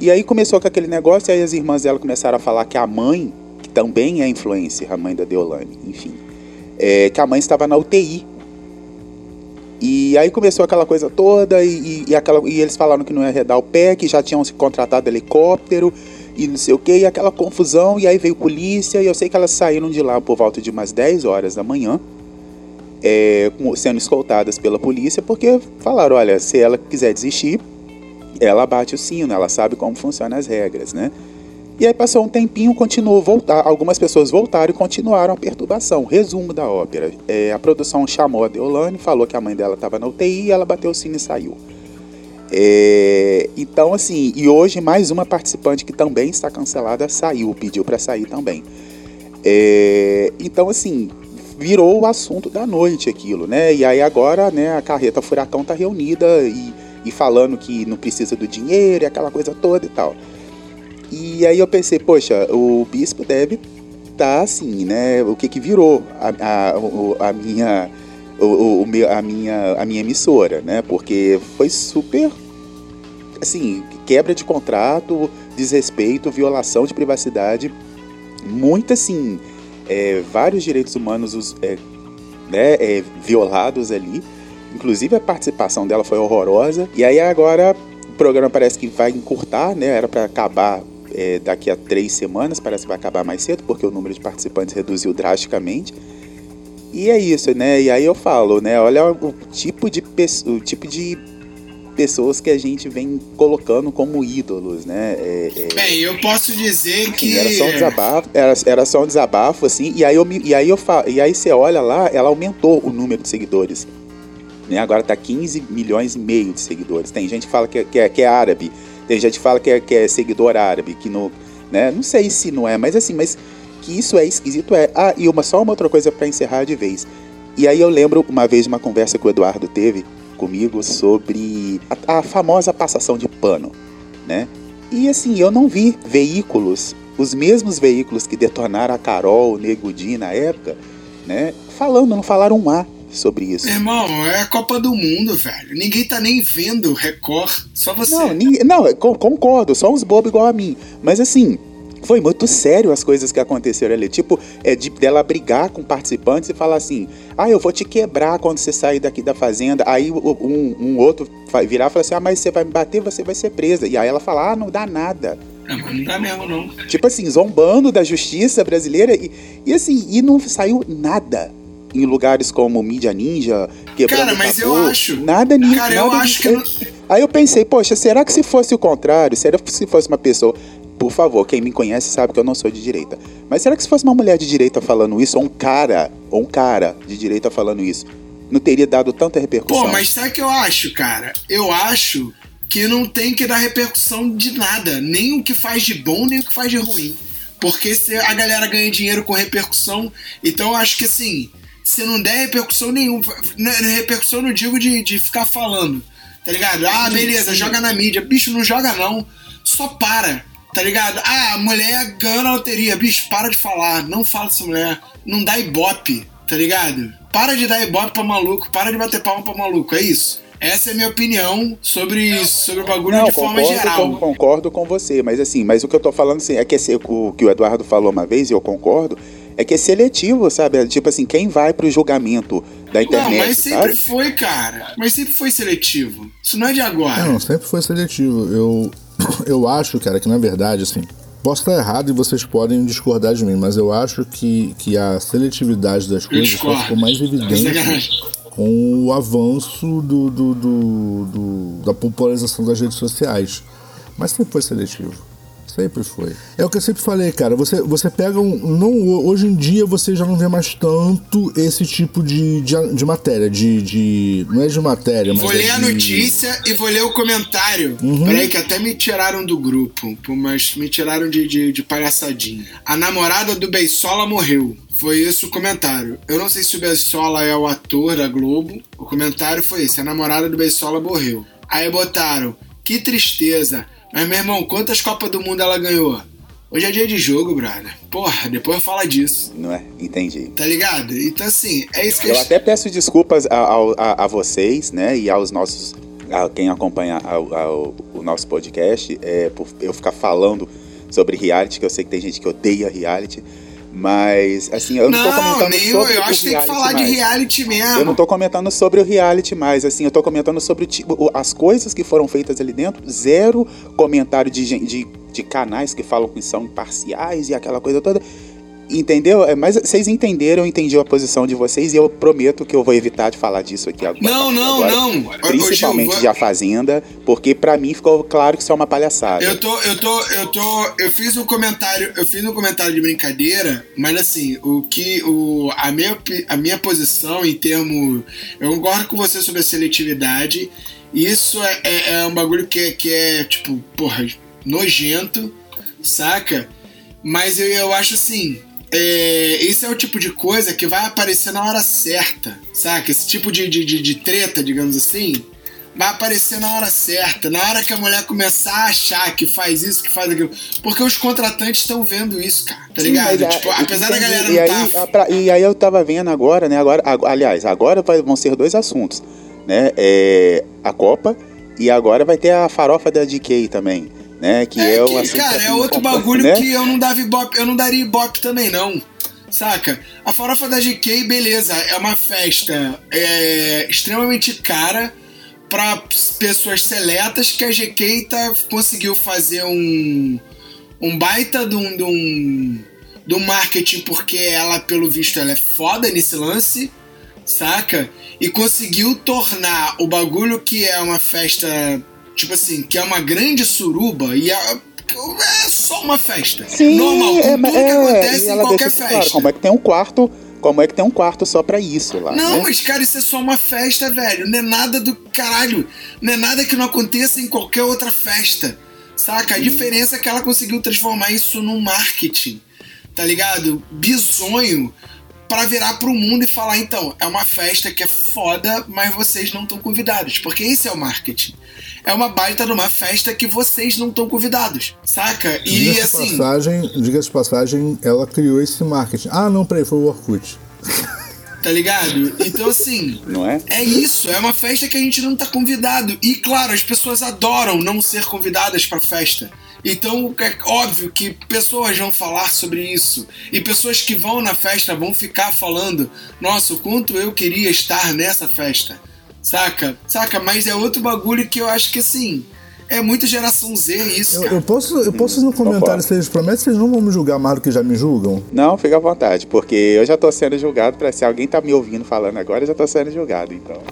E aí começou com aquele negócio, e aí as irmãs dela começaram a falar que a mãe, que também é influencer, a mãe da Deolane, enfim, é, que a mãe estava na UTI. E aí começou aquela coisa toda, e, e, aquela, e eles falaram que não ia arredar o pé, que já tinham se contratado helicóptero, e não sei o que, e aquela confusão, e aí veio polícia, e eu sei que elas saíram de lá por volta de umas 10 horas da manhã, é, sendo escoltadas pela polícia, porque falaram: olha, se ela quiser desistir, ela bate o sino, ela sabe como funcionam as regras, né? E aí passou um tempinho, continuou voltar, algumas pessoas voltaram e continuaram a perturbação. Resumo da ópera: é, a produção chamou a Deolane, falou que a mãe dela estava na UTI, ela bateu o sino e saiu. É, então, assim, e hoje mais uma participante que também está cancelada saiu, pediu para sair também. É, então, assim, virou o assunto da noite aquilo, né? E aí agora, né, a carreta furacão tá reunida e, e falando que não precisa do dinheiro e aquela coisa toda e tal. E aí eu pensei, poxa, o bispo deve estar tá assim, né? O que que virou a, a, a minha o, o, a minha a minha emissora, né? Porque foi super assim, quebra de contrato, desrespeito, violação de privacidade, muito assim, é, vários direitos humanos os, é, né, é, violados ali. Inclusive a participação dela foi horrorosa. E aí agora o programa parece que vai encurtar, né? Era para acabar é, daqui a três semanas, parece que vai acabar mais cedo, porque o número de participantes reduziu drasticamente. E é isso, né? E aí eu falo, né? Olha o tipo de, o tipo de pessoas que a gente vem colocando como ídolos, né? É, é... Bem, eu posso dizer que era só um desabafo, era, era só um desabafo assim. E aí eu e aí eu falo, e aí você olha lá, ela aumentou o número de seguidores. Né? Agora tá 15 milhões e meio de seguidores. Tem gente que fala que, é, que, é, que é árabe, tem gente que fala que é, que é seguidor árabe, que no, né? Não sei se não é, mas assim, mas que isso é esquisito é. Ah, e uma só uma outra coisa para encerrar de vez. E aí eu lembro uma vez uma conversa que o Eduardo teve comigo sobre a, a famosa passação de pano, né? E assim, eu não vi veículos, os mesmos veículos que detonaram a Carol, o Negudi na época, né? Falando, não falaram um A sobre isso. Irmão, é a Copa do Mundo, velho. Ninguém tá nem vendo Record, só você. Não, ninguém, não concordo, só uns bobos igual a mim. Mas assim, foi muito sério as coisas que aconteceram ali. Tipo, é de, dela brigar com participantes e falar assim: ah, eu vou te quebrar quando você sair daqui da fazenda. Aí um, um outro virar e falar assim: ah, mas você vai me bater, você vai ser presa. E aí ela fala: ah, não dá nada. Não, não dá mesmo, não. Tipo assim, zombando da justiça brasileira. E, e assim, e não saiu nada em lugares como Mídia Ninja, quebrando Cara, mas eu acho. Nada nisso. Cara, nada eu acho que. [laughs] Aí eu pensei, poxa, será que se fosse o contrário? Será que se fosse uma pessoa por favor, quem me conhece sabe que eu não sou de direita. Mas será que se fosse uma mulher de direita falando isso, ou um cara, ou um cara de direita falando isso, não teria dado tanta repercussão? Pô, mas sabe o que eu acho, cara? Eu acho que não tem que dar repercussão de nada. Nem o que faz de bom, nem o que faz de ruim. Porque se a galera ganha dinheiro com repercussão, então eu acho que assim, se não der repercussão nenhuma, né, repercussão não digo de, de ficar falando, tá ligado? Ah, beleza, joga na mídia. Bicho, não joga não. Só para. Tá ligado? Ah, a mulher ganhou na loteria. Bicho, para de falar. Não fala dessa mulher. Não dá ibope, tá ligado? Para de dar ibope pra maluco. Para de bater palma pra maluco. É isso. Essa é a minha opinião sobre, sobre o bagulho não, de forma geral. Com, concordo com você, mas assim, mas o que eu tô falando assim, é que o que o Eduardo falou uma vez, e eu concordo, é que é seletivo, sabe? É tipo assim, quem vai pro julgamento da internet. Não, mas sempre sabe? foi, cara. Mas sempre foi seletivo. Isso não é de agora. Não, sempre foi seletivo. Eu, [coughs] eu acho, cara, que na verdade, assim, posso estar errado e vocês podem discordar de mim, mas eu acho que, que a seletividade das coisas só ficou mais evidente com o avanço do, do, do, do, da popularização das redes sociais. Mas sempre foi seletivo. Sempre foi. É o que eu sempre falei, cara. Você, você pega um. Não, hoje em dia você já não vê mais tanto esse tipo de, de, de matéria. De, de. Não é de matéria, mas. Vou ler é a notícia e vou ler o comentário. Uhum. Peraí, que até me tiraram do grupo. Mas me tiraram de, de, de palhaçadinha. A namorada do Beisola morreu. Foi esse o comentário. Eu não sei se o Beisola é o ator da Globo. O comentário foi esse: a namorada do Beisola morreu. Aí botaram: que tristeza. Mas, meu irmão, quantas Copas do Mundo ela ganhou? Hoje é dia de jogo, brother. Porra, depois fala disso. Não é? Entendi. Tá ligado? Então, assim, é isso que eu. Eu até peço desculpas a, a, a, vocês, né? E aos nossos. A quem acompanha o nosso podcast, é, por eu ficar falando sobre reality, que eu sei que tem gente que odeia reality. Mas, assim, eu não, não tô comentando nem sobre eu, eu acho que tem que falar mais. de reality mesmo. Eu não tô comentando sobre o reality mais, assim, eu tô comentando sobre tipo, as coisas que foram feitas ali dentro. Zero comentário de, de, de canais que falam que são imparciais e aquela coisa toda. Entendeu? É, mas vocês entenderam, eu entendi a posição de vocês e eu prometo que eu vou evitar de falar disso aqui agora. Não, não, agora, não. Principalmente Gil, de A Fazenda, porque para mim ficou claro que isso é uma palhaçada. Eu tô, eu tô, eu tô, eu fiz um comentário, eu fiz um comentário de brincadeira, mas assim, o que, o, a minha, a minha posição em termos, eu concordo com você sobre a seletividade. Isso é, é, é um bagulho que é, que é tipo, porra, nojento, saca? Mas eu, eu acho assim, é, esse é o tipo de coisa que vai aparecer na hora certa, saca? Esse tipo de, de, de, de treta, digamos assim, vai aparecer na hora certa, na hora que a mulher começar a achar que faz isso, que faz aquilo. Porque os contratantes estão vendo isso, cara, tá Sim, ligado? Mas, tipo, apesar da galera e não aí, tá... pra, e aí eu tava vendo agora, né? Agora, aliás, agora vão ser dois assuntos, né? É, a Copa e agora vai ter a farofa da DK também, né? Que é, É, é que, cara, é outro bagulho né? que eu não dava ibope, eu não daria ibope também, não. Saca? A farofa da GK, beleza, é uma festa é, extremamente cara para pessoas seletas que a GK tá, conseguiu fazer um, um baita de um, de um, de um marketing porque ela, pelo visto, ela é foda nesse lance, saca? E conseguiu tornar o bagulho que é uma festa, tipo assim, que é uma grande suruba e é, é só uma festa. Sim, Normal, com é, tudo que é, acontece e em qualquer festa. claro, como é que tem um quarto, como é que tem um quarto só pra isso lá, Não, né? mas cara, isso é só uma festa, velho. Não é nada do caralho. Não é nada que não aconteça em qualquer outra festa. Saca? A diferença é que ela conseguiu transformar isso num marketing. Tá ligado? Bizonho pra virar pro mundo e falar, então, é uma festa que é foda, mas vocês não estão convidados. Porque esse é o marketing. É uma baita de uma festa que vocês não estão convidados. Saca? E Diga-se de assim. passagem, diga de passagem, ela criou esse marketing. Ah, não, peraí, foi o Orkut. [laughs] Tá ligado? Então, assim. Não é? É isso, é uma festa que a gente não tá convidado. E claro, as pessoas adoram não ser convidadas pra festa. Então é óbvio que pessoas vão falar sobre isso. E pessoas que vão na festa vão ficar falando: Nossa, o quanto eu queria estar nessa festa. Saca? Saca? Mas é outro bagulho que eu acho que assim. É muito geração Z isso, Eu, cara. eu posso, eu posso ir no comentário, concordo. vocês prometem que vocês não vão me julgar mais do que já me julgam? Não, fica à vontade, porque eu já tô sendo julgado pra se alguém tá me ouvindo falando agora, eu já tô sendo julgado, então.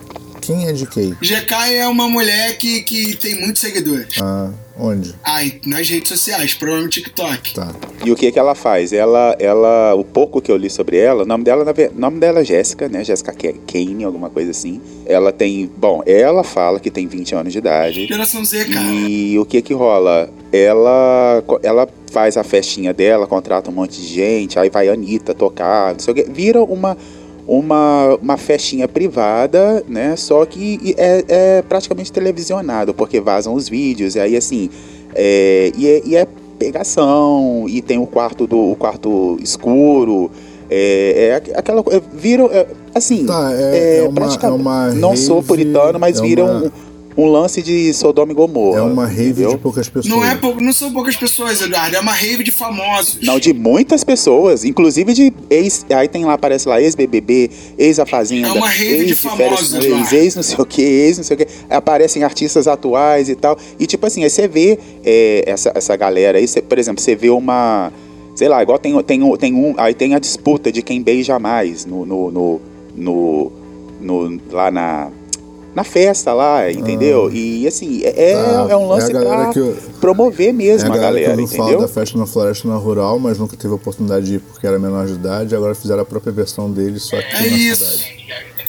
Quem é de quem? GK é uma mulher que, que tem muitos seguidores. Ah, onde? Ai, nas redes sociais, provavelmente TikTok. Tá. E o que que ela faz? Ela, ela, o pouco que eu li sobre ela, o nome dela, o nome dela é Jéssica, né? Jéssica Kane, alguma coisa assim. Ela tem, bom, ela fala que tem 20 anos de idade. Geração Z, cara. E o que que rola? Ela, ela faz a festinha dela, contrata um monte de gente, aí vai a Anitta tocar, não sei o quê. Vira uma, uma, uma festinha privada, né? Só que é, é praticamente televisionado, porque vazam os vídeos, e aí assim, é, e, é, e é pegação, e tem o quarto do o quarto escuro. É, é aqu- aquela coisa. Viram. é, assim. Tá, é- é uma- praticamente- é uma Não sou rave, puritano, mas é viram uma- um, lance de Sodoma e Gomorra. É uma rave entendeu? de poucas pessoas. Não, é pou- não são poucas pessoas, Eduardo. É uma rave de famosos. Não, de muitas pessoas, inclusive de ex. Aí tem lá, aparece lá, ex-BBB, ex-A Fazenda, É uma rave de ex Férias famosos, com ex, ex não sei o que, ex não sei o que. Aparecem artistas atuais e tal. E tipo assim, aí você vê é, essa, essa galera aí, você- por exemplo, você vê uma. Sei lá, igual tem, tem, tem um. Aí tem a disputa de quem beija mais no. no, no, no- no- lá na. Na festa lá, entendeu? E assim, é, Tá, é um lance é a pra que eu- promover É mesmo a a galera que galera, entendeu? da festa na floresta na rural, mas nunca teve a oportunidade de ir porque era menor de idade, agora fizeram a própria versão deles, só que É na isso. cidade.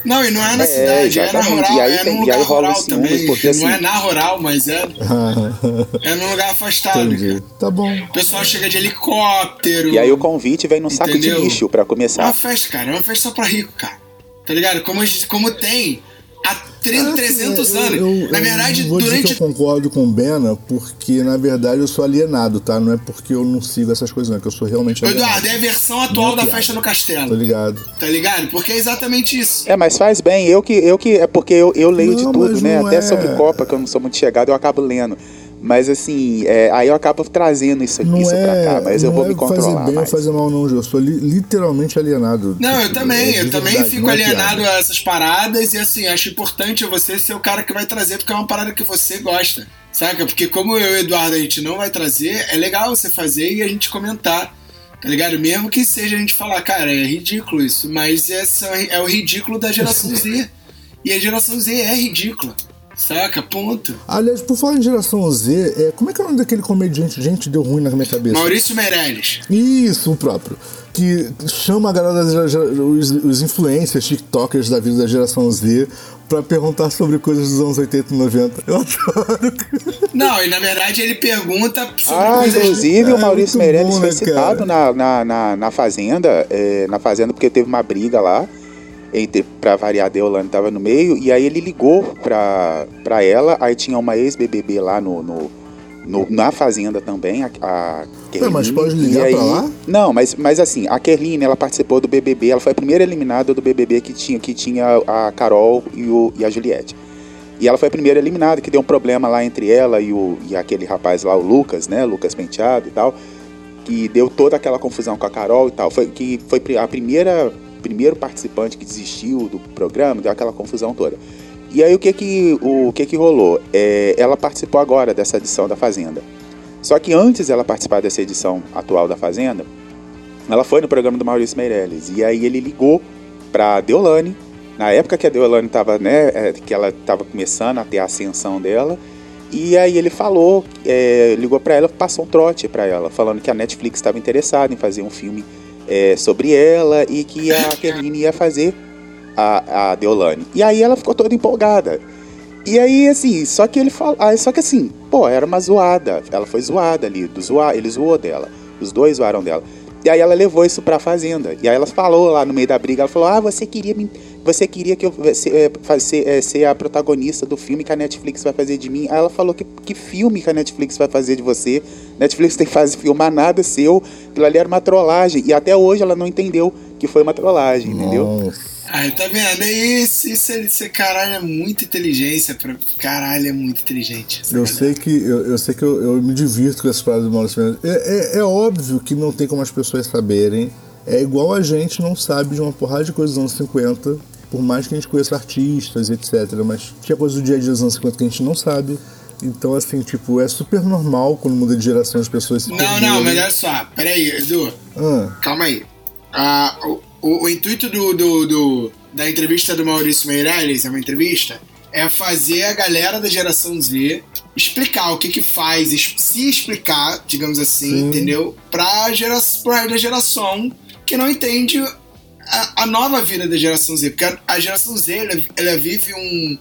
Não, e não é na É, cidade, é na rural, E aí é tem- num e lugar rola rural ciúmes, também. porque, não assim- é na rural, mas é, [laughs] é num lugar afastado. Entendi. Tá bom. O pessoal chega de helicóptero. E aí o convite vem num saco Entendeu? de lixo pra É uma começar. festa, cara. É uma festa só pra rico, cara. Tá ligado? Como, a como tem há 30, 300 Assim, anos. eu- eu- na eu verdade, não vou dizer durante. que eu concordo com o Bena, porque na verdade eu sou alienado, tá? Não é porque eu não sigo essas coisas, não, é que eu sou realmente alienado. Eduardo, é a versão atual da festa no castelo. ligado. Tá ligado? Porque é exatamente isso. É, mas faz bem. Eu que, eu que é porque eu, eu leio de Não, tudo, mas né? Até é- sobre Copa, que eu não sou muito chegado, eu acabo lendo. Mas assim, é, aí eu acabo trazendo isso, Não isso é, pra cá, mas eu não vou é me fazer controlar bem mais. ou fazer mal, não, Gil. Eu sou li- literalmente alienado. Não, eu Tipo, também, é eu também fico é alienado piada. a essas paradas e assim, acho importante você ser o cara que vai trazer, porque é uma parada que você gosta, saca? Porque como eu e o Eduardo a gente não vai trazer, é legal você fazer e a gente comentar, tá ligado? Mesmo que seja a gente falar, cara, é ridículo isso, mas é, é o ridículo da geração Z. [laughs] E a geração Z é ridícula, saca? Ponto. Aliás, por falar em geração Z, é, como é que é o nome daquele comediante? Gente, deu ruim na minha cabeça. Maurício Meirelles. Isso, o próprio. Que chama a galera, da gera- gera- os, os influencers, tiktokers da vida da geração Z, pra perguntar sobre coisas dos anos 80 e 90. Eu [laughs] adoro. Não, e na verdade ele pergunta sobre Ah, coisas. inclusive É o Maurício muito Meirelles bom, foi né, citado na, na, na, na Fazenda, é, na Fazenda porque teve uma briga lá, entre, pra variar, a Deolane tava no meio, e aí ele ligou pra, pra ela, aí tinha uma ex-BBB lá no, no, no- na Fazenda também, a, a Ué, mas Kerline, pode ligar aí- pra lá? Não, mas, mas assim, a Kerline, ela participou do BBB, ela foi a primeira eliminada do BBB que tinha, que tinha a Carol e, o, e a Juliette. E ela foi a primeira eliminada, que deu um problema lá entre ela e, o, e aquele rapaz lá, o Lucas, né? Lucas Penteado e tal. Que deu toda aquela confusão com a Carol e tal. Foi, que foi a primeira primeiro participante que desistiu do programa, deu aquela confusão toda. E aí o que que, o, que, que rolou? É, ela participou agora dessa edição da Fazenda. Só que antes dela participar dessa edição atual da Fazenda, ela foi no programa do Maurício Meirelles. E aí ele ligou para Deolane, na época que a Deolane estava, né, é, que ela estava começando a ter a ascensão dela. E aí ele falou, é, ligou para ela, passou um trote para ela, falando que a Netflix estava interessada em fazer um filme é, sobre ela e que a [laughs] Kerline ia fazer a, a Deolane. E aí ela ficou toda empolgada. E aí, assim, só que ele falou. Ah, só que assim, pô, era uma zoada. Ela foi zoada ali, do zoar, ele zoou dela. Os dois zoaram dela. E aí ela levou isso pra fazenda. E aí ela falou lá no meio da briga, ela falou: Ah, você queria me. Você queria que eu ser, é, ser a protagonista do filme que a Netflix vai fazer de mim. Aí ela falou que, que filme que a Netflix vai fazer de você. Netflix tem que fazer [laughs] filmar nada seu. Aquilo ali era uma trollagem. E até hoje ela não entendeu que foi uma trollagem, Nossa. entendeu? Aí tá vendo? É isso, isso, isso, caralho, é muita inteligência. Pra... Caralho, é muito inteligente. Eu sei, que, eu, eu, sei que eu, eu me divirto com essas paradas do Maurício Meirelles. É, é, é, óbvio que não tem como as pessoas saberem. É igual a gente não sabe de uma porrada de coisas dos anos 50, por mais que a gente conheça artistas, etc. Mas tinha coisas do dia a dia dos anos 50 que a gente não sabe. Então, assim, tipo, é super normal quando muda de geração as pessoas se Não, perderem. não, mas olha só, peraí, Edu. Ah. Calma aí. Ah, o, o, intuito do, do, do, da entrevista do Maurício Meirelles, é uma entrevista, é fazer a galera da geração Z explicar o que que faz, se explicar, digamos assim, Sim. entendeu? Pra, gera, pra geração que não entende a, a, nova vida da geração Z. Porque a, a geração Z, ela, ela vive um,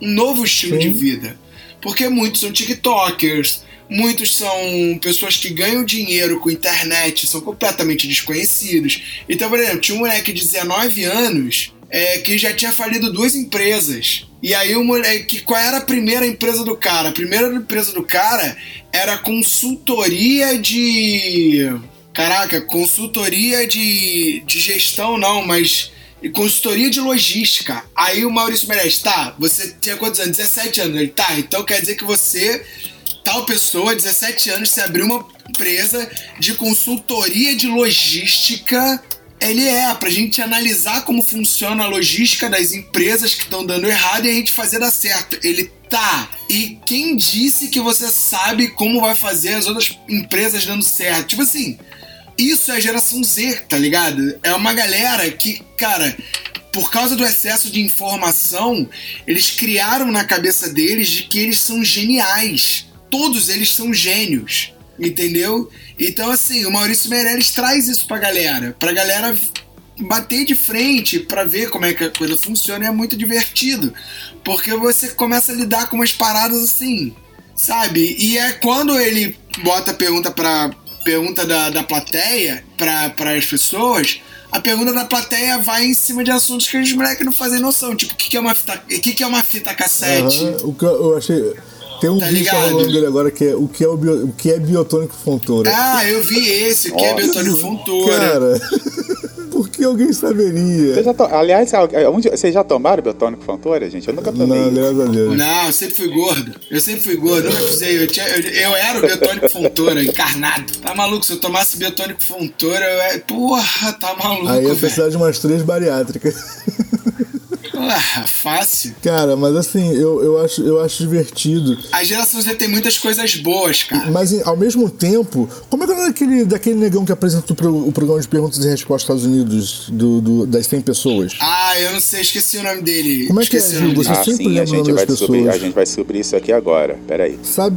um novo estilo Sim. de vida porque muitos são TikTokers, muitos são pessoas que ganham dinheiro com internet, são completamente desconhecidos. Então, por exemplo, tinha um moleque de 19 anos é, que já tinha falido duas empresas. E aí o moleque, qual era a primeira empresa do cara? A primeira empresa do cara era consultoria de. Caraca, consultoria de, de gestão não, mas consultoria de logística. Aí o Maurício Meirelles, tá, você tinha quantos anos? 17 anos. Ele, tá, então quer dizer que você, tal pessoa, 17 anos, se abriu uma empresa de consultoria de logística. Ele é, pra gente analisar como funciona a logística das empresas que estão dando errado e a gente fazer dar certo. Ele tá. E quem disse que você sabe como vai fazer as outras empresas dando certo? Tipo assim, isso é a geração Z, tá ligado? É uma galera que, cara, por causa do excesso de informação, eles criaram na cabeça deles de que eles são geniais. Todos eles são gênios, entendeu? Então, assim, o Maurício Meirelles traz isso pra galera, pra galera bater de frente para ver como é que a coisa funciona é muito divertido, porque você começa a lidar com umas paradas assim, sabe? E é quando ele bota a pergunta pra, pergunta da, da plateia para as pessoas, a pergunta da plateia vai em cima de assuntos que os moleques não fazem noção. Tipo, o que, que, é, uma fita, que, que é uma fita cassete? Uhum. O que eu achei. Tem um tá vídeo falando dele agora que é o que é, o, bio, o que é biotônico fontoura. Ah, eu vi esse, o que é biotônico [laughs] fontoura. Cara. [laughs] Por que alguém saberia? Você to... Aliás, onde... vocês já tomaram biotônico Fontoura, gente? Eu nunca tomei. Não, graças a Deus. Não, eu sempre fui gordo. Eu sempre fui gordo, eu nunca precisei. Eu, tinha... eu, eu era o biotônico Fontoura, encarnado. Tá maluco? Se eu tomasse biotônico Fontoura, eu... porra, tá maluco. Aí ia precisar de umas três bariátricas. [laughs] Ah, fácil. Cara, mas assim, eu, eu, acho, eu acho divertido. A geração Z tem muitas coisas boas, cara. Mas ao mesmo tempo, como é que era daquele, daquele negão que apresentou o, o programa de perguntas e respostas dos Estados Unidos, do, do, das 100 pessoas? Ah, eu não sei, esqueci o nome dele. Como é que esqueci é, Gil? Você ah, sempre sim, lembra a gente o nome vai das descobrir, pessoas. A gente vai descobrir isso aqui agora. Peraí. Sabe,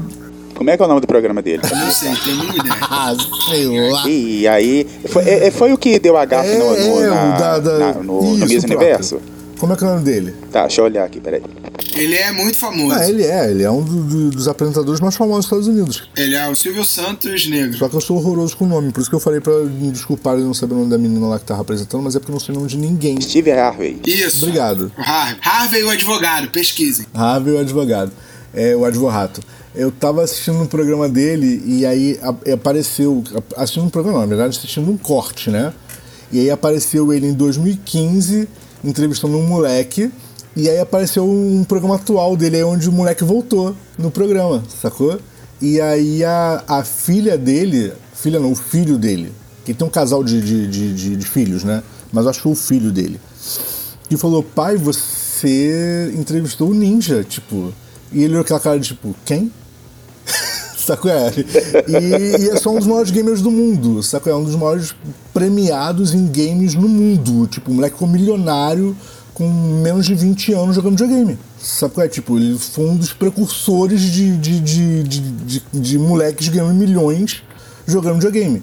como é que é o nome do programa dele? Não sei, tenho nenhuma ideia. [laughs] Ah, sei lá. E aí. Foi, é, foi o que deu a gafe É, no, no, é, na- da- da- na- no, no isso, Miss próprio. Universo? Como é que é o nome dele? Tá, deixa eu olhar aqui, peraí. Ele é muito famoso. Ah, ele é, ele é um do- do- dos apresentadores mais famosos dos Estados Unidos. Ele é o Silvio Santos negro. Só que eu sou horroroso com o nome, por isso que eu falei pra me desculpar de não saber o nome da menina lá que tava apresentando, mas é porque eu não sei o nome de ninguém. Steve Harvey. Isso. Obrigado. Harvey. Harvey, o advogado, pesquisem. Harvey, o advogado. É, o advogato. Eu tava assistindo um programa dele e aí apareceu. Assistindo um programa, não, na verdade, assistindo um corte, né? E aí apareceu ele em 2015 entrevistando um moleque E aí apareceu um programa atual dele, onde o moleque voltou no programa, sacou? E aí a, a filha dele, filha não, o filho dele, que tem um casal de, de, de, de, de filhos, né? Mas acho que o filho dele. Que falou, pai, você entrevistou o Ninja, tipo. E ele olhou aquela cara tipo, quem? Sacou? É. E, e é só um dos maiores gamers do mundo. Sacou? É um dos maiores premiados em games no mundo. Tipo, o moleque ficou milionário com menos de 20 anos jogando videogame. Sabe qual é? Tipo, ele foi um dos precursores de, de, de, de, de, de moleques ganhando milhões jogando videogame.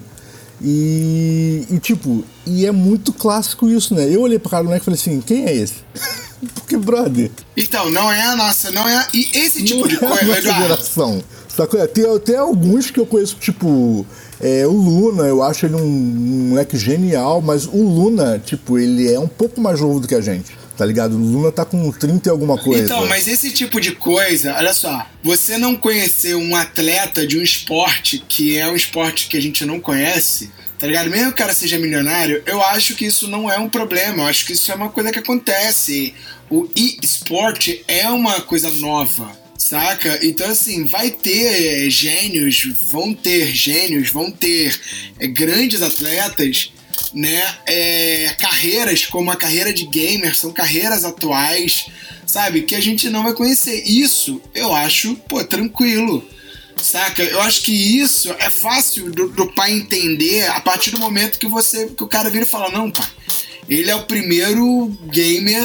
E, e, tipo, e é muito clássico isso, né? Eu olhei pra cara do moleque e falei assim, quem é esse? [laughs] Porque, brother. Então, não é a nossa, não é. A... E esse tipo de é coisa, a nossa Eduardo. geração. Sacou? Tem até alguns que eu conheço, tipo, é, o Luna, eu acho ele um, um moleque genial, mas o Luna, tipo, ele é um pouco mais novo do que a gente. Tá ligado? O Luna tá com 30 e alguma coisa. Então, mas esse tipo de coisa, olha só, você não conhecer um atleta de um esporte que é um esporte que a gente não conhece, tá ligado? Mesmo que o cara seja milionário, eu acho que isso não é um problema, eu acho que isso é uma coisa que acontece. O e-sport é uma coisa nova. Saca? Então, assim, vai ter é, gênios, vão ter gênios, vão ter é, grandes atletas, né? É, carreiras como a carreira de gamer, são carreiras atuais, sabe? Que a gente não vai conhecer. Isso eu acho, pô, tranquilo. Saca? Eu acho que isso é fácil do, do pai entender a partir do momento que você. que o cara vira e fala, não, pai, ele é o primeiro gamer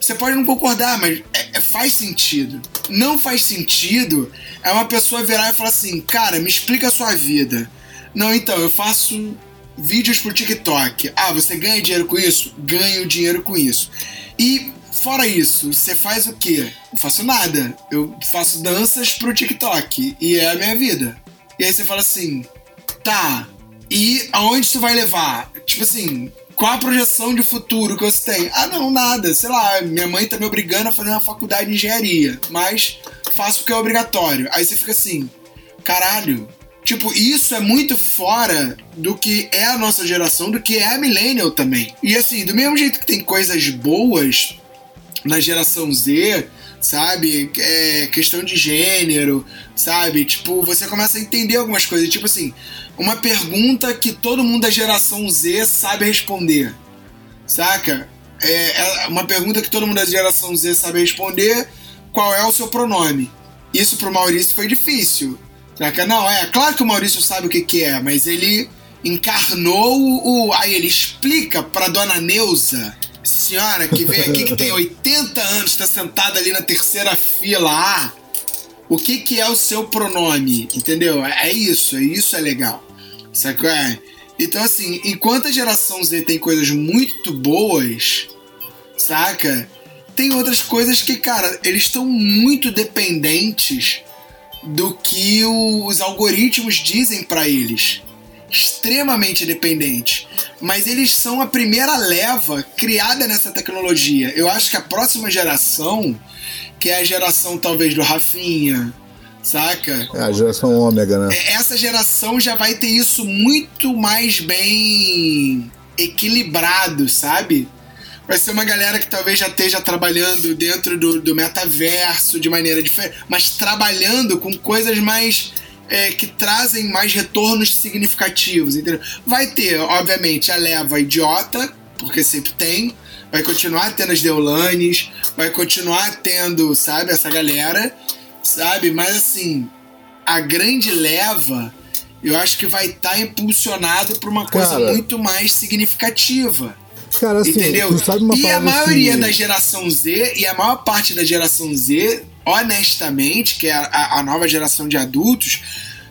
você pode não concordar, mas é, faz sentido. Não faz sentido é uma pessoa virar e falar assim: cara, me explica a sua vida. Não, então, eu faço vídeos pro TikTok. Ah, você ganha dinheiro com isso? Ganho dinheiro com isso. E fora isso, você faz o quê? Não faço nada. Eu faço danças pro TikTok. E é a minha vida. E aí você fala assim: tá. E aonde tu vai levar? Tipo assim, qual a projeção de futuro que você tem? Ah, não, nada. Sei lá, minha mãe tá me obrigando a fazer uma faculdade de engenharia, mas faço porque é obrigatório. Aí você fica assim, caralho. Tipo, isso é muito fora do que é a nossa geração, do que é a millennial também. E assim, do mesmo jeito que tem coisas boas na geração Z, sabe? É, questão de gênero, sabe? Tipo, você começa a entender algumas coisas. Tipo assim, uma pergunta que todo mundo da geração Z sabe responder, saca? É, é uma pergunta que todo mundo da geração Z sabe responder: qual é o seu pronome? Isso pro Maurício foi difícil. Saca? Não, é claro que o Maurício sabe o que, que é, mas ele encarnou o. Aí ele explica pra dona Neuza senhora que vem aqui que tem 80 anos, está sentada ali na terceira fila A, o que, que é o seu pronome? Entendeu? É isso, é isso é legal. Sabe é? Então, assim, enquanto a geração Z tem coisas muito boas, saca? Tem outras coisas que, cara, eles estão muito dependentes do que os algoritmos dizem para eles extremamente dependentes, mas eles são a primeira leva criada nessa tecnologia. Eu acho que a próxima geração, que é a geração talvez do Rafinha, saca? É a geração ômega, né? É, essa geração já vai ter isso muito mais bem equilibrado, sabe? Vai ser uma galera que talvez já esteja trabalhando dentro do, do metaverso de maneira diferente, mas trabalhando com coisas mais é, que trazem mais retornos significativos, entendeu? Vai ter, obviamente, a leva idiota, porque sempre tem, vai continuar tendo as Deolanes, vai continuar tendo, sabe, essa galera, sabe? Mas assim, a grande leva, eu acho que vai estar tá impulsionado por uma coisa Cara. muito mais significativa. Cara, assim, Entendeu? tu sabe uma e a maioria assim- da geração Z e a maior parte da geração Z, honestamente, que é a, a nova geração de adultos,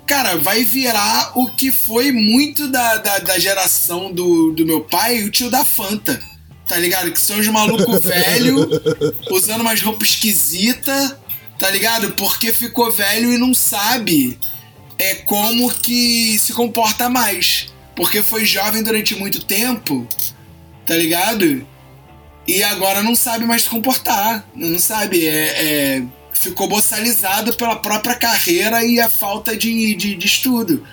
cara, vai virar o que foi muito da, da, da geração do, do meu pai, o tio da Fanta. Tá ligado? Que são os malucos [laughs] velho, usando umas roupas esquisitas, tá ligado? Porque ficou velho e não sabe é como que se comporta mais. Porque foi jovem durante muito tempo, tá ligado? E agora não sabe mais se comportar. Não sabe. É, é- ficou boçalizado pela própria carreira e a falta de, de, de estudo.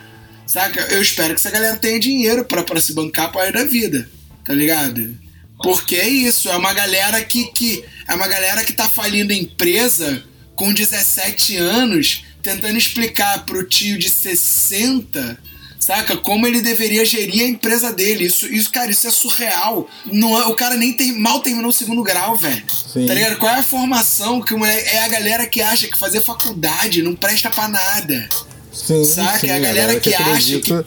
Saca? Eu espero que essa galera tenha dinheiro pra, se bancar pro resto da vida. Tá ligado? Porque é isso, é uma galera que, que é uma galera que tá falindo empresa com 17 anos, tentando explicar pro tio de 60 saca? Como ele deveria gerir a empresa dele. Isso, isso cara, isso é surreal. Não, é, o cara nem tem, mal terminou o segundo grau, velho. Tá ligado? Qual é a formação que uma, é a galera que acha que fazer faculdade não presta pra nada. Sim, saca? Sim, é a galera, galera que, que acha que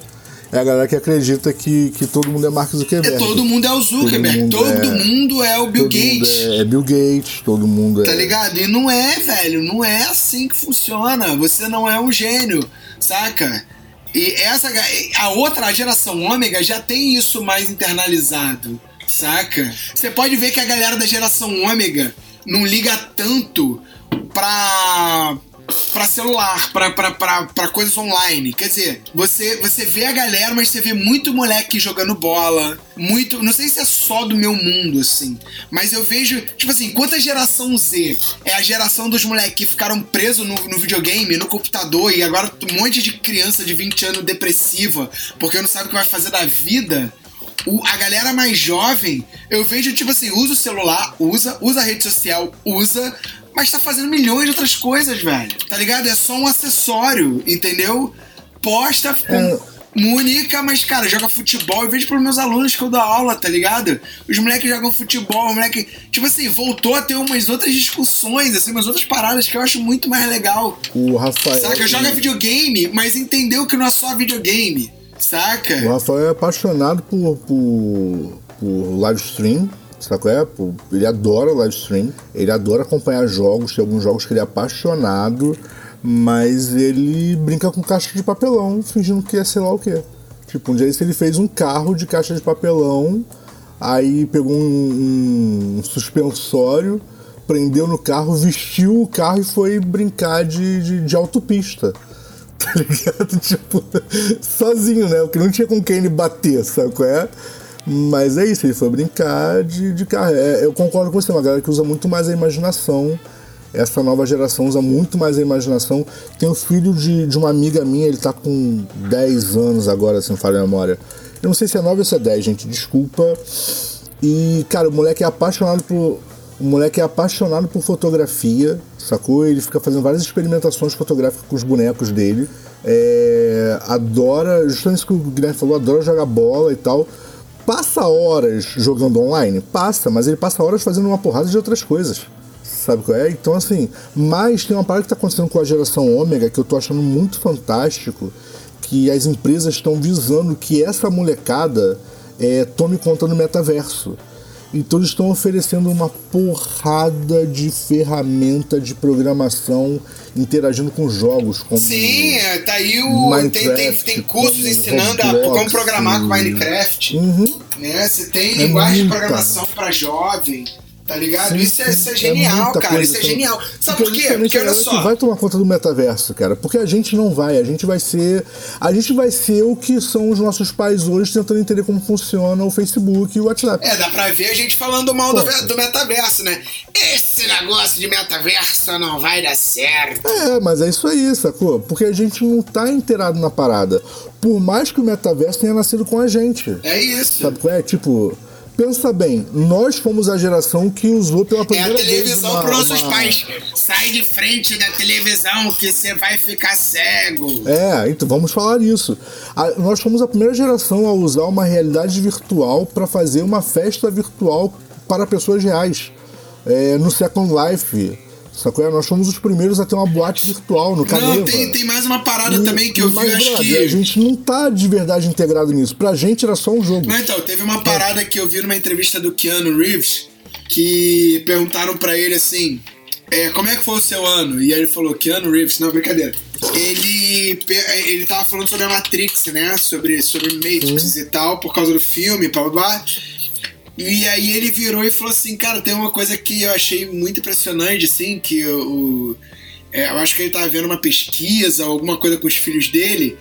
é a galera que acredita que, que todo mundo é Mark Zuckerberg. É, todo mundo é o Zuckerberg. Todo mundo, todo é, mundo é, o Bill Gates. É, é, Bill Gates, todo mundo é. Tá ligado? E não é, velho. Não é assim que funciona. Você não é um gênio, saca? E essa a outra geração ômega já tem isso mais internalizado, saca? Você pode ver que a galera da geração ômega não liga tanto pra para celular, para coisas online. Quer dizer, você, você vê a galera, mas você vê muito moleque jogando bola, muito. Não sei se é só do meu mundo, assim, mas eu vejo, tipo assim, enquanto a geração Z é a geração dos moleques que ficaram presos no, no videogame, no computador, e agora um monte de criança de 20 anos depressiva, porque não sabe o que vai fazer da vida. O, a galera mais jovem, eu vejo, tipo assim, usa o celular, usa, usa a rede social, usa, mas tá fazendo milhões de outras coisas, velho. Tá ligado? É só um acessório, entendeu? Posta, é. comunica, mas, cara, joga futebol. Eu vejo pros meus alunos que eu dou aula, tá ligado? Os moleques jogam futebol, os moleques. Tipo assim, voltou a ter umas outras discussões, assim, umas outras paradas que eu acho muito mais legal. O Rafael. Saca? Joga videogame, mas entendeu que não é só videogame. Saca? O Rafael é apaixonado por, por, por live stream Sabe é? Ele adora live stream, ele adora acompanhar jogos, tem alguns jogos que ele é apaixonado, mas ele brinca com caixa de papelão, fingindo que é sei lá o que. Tipo, um dia ele fez um carro de caixa de papelão, aí pegou um, um suspensório, prendeu no carro, vestiu o carro e foi brincar de, de, de autopista [laughs] tá ligado? Tipo, [laughs] sozinho, né? Porque não tinha com quem ele bater, sabe qual é? Mas é isso, ele foi brincar de, de carro. É, eu concordo com você, uma galera que usa muito mais a imaginação. Essa nova geração usa muito mais a imaginação. Tem o filho de, de uma amiga minha, ele tá com 10 anos agora, se não falha a memória. Eu não sei se é 9 ou se é 10, gente, desculpa. E, cara, o moleque é apaixonado por. O moleque é apaixonado por fotografia, sacou? Ele fica fazendo várias experimentações fotográficas com os bonecos dele. É, adora, justamente isso que o Guilherme falou, adora jogar bola e tal passa horas jogando online? Passa, mas ele passa horas fazendo uma porrada de outras coisas. Sabe qual é? Então, assim, mas tem uma parada que tá acontecendo com a geração ômega que eu tô achando muito fantástico, que as empresas estão visando que essa molecada é, tome conta do metaverso. Então eles estão oferecendo uma porrada de ferramenta de programação interagindo com jogos. Como Sim, é, tá aí o. Minecraft, tem, tem, tem cursos ensinando Roblox, a como programar com Minecraft. Uhum. Né? Você tem é linguagem de programação para jovem. Tá ligado? Sim, isso, é, isso é, é genial, é cara. Isso é genial. Sabe por quê? Porque olha só. vai tomar conta do metaverso, cara. Porque a gente não vai. A gente vai ser. A gente vai ser o que são os nossos pais hoje tentando entender como funciona o Facebook e o WhatsApp. É, dá pra ver a gente falando mal do, do, metaverso, né? Esse negócio de metaverso não vai dar certo. É, mas é isso aí, sacou? Porque a gente não tá inteirado na parada. Por mais que o metaverso tenha nascido com a gente. É isso. Sabe qual é? Tipo pensa bem, nós fomos a geração que usou pela primeira vez. É a televisão para nossos uma... pais. Sai de frente da televisão que você vai ficar cego. É, então vamos falar isso. A, nós fomos a primeira geração a usar uma realidade virtual para fazer uma festa virtual para pessoas reais. É, no Second Life Sacou? Nós fomos os primeiros a ter uma boate virtual no Caneva. Não, tem, tem mais uma parada e, também que eu vi, acho que... A gente não tá de verdade integrado nisso. Pra gente era só um jogo. Não, então, teve uma parada que eu vi numa entrevista do Keanu Reeves que perguntaram para ele assim... É, como é que foi o seu ano? E aí ele falou, Keanu Reeves, não, brincadeira. Ele, ele tava falando sobre a Matrix, né? Sobre, sobre Matrix hum. e tal, por causa do filme, blá blá blá. E aí ele virou e falou assim, cara, tem uma coisa que eu achei muito impressionante, assim, que o. É, eu acho que ele tava vendo uma pesquisa, alguma coisa com os filhos dele,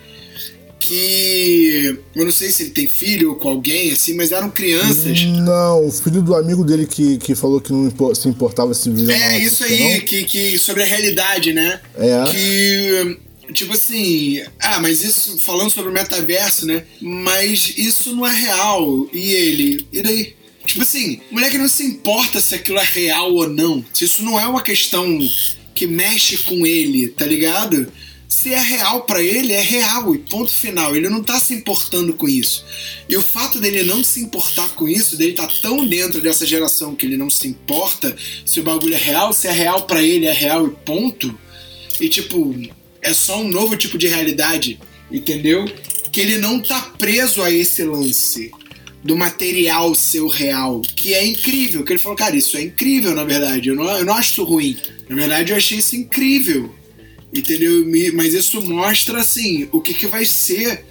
que. Eu não sei se ele tem filho ou com alguém, assim, mas eram crianças. Não, o filho do amigo dele que, que falou que não se importava se viver. É, isso aí, que, que sobre a realidade, né? É. Que tipo assim, ah, mas isso falando sobre o metaverso, né? Mas isso não é real. E ele, e daí? Tipo assim, o moleque não se importa se aquilo é real ou não. Se isso não é uma questão que mexe com ele, tá ligado? Se é real para ele, é real e ponto final. Ele não tá se importando com isso. E o fato dele não se importar com isso, dele tá tão dentro dessa geração que ele não se importa se o bagulho é real, se é real para ele, é real e ponto. E tipo, é só um novo tipo de realidade, entendeu? Que ele não tá preso a esse lance do material ser o real, que é incrível. Que ele falou, cara, isso é incrível, na verdade. Eu não, eu não acho isso ruim. Na verdade, eu achei isso incrível. Entendeu? Mas isso mostra, assim, o que, que vai ser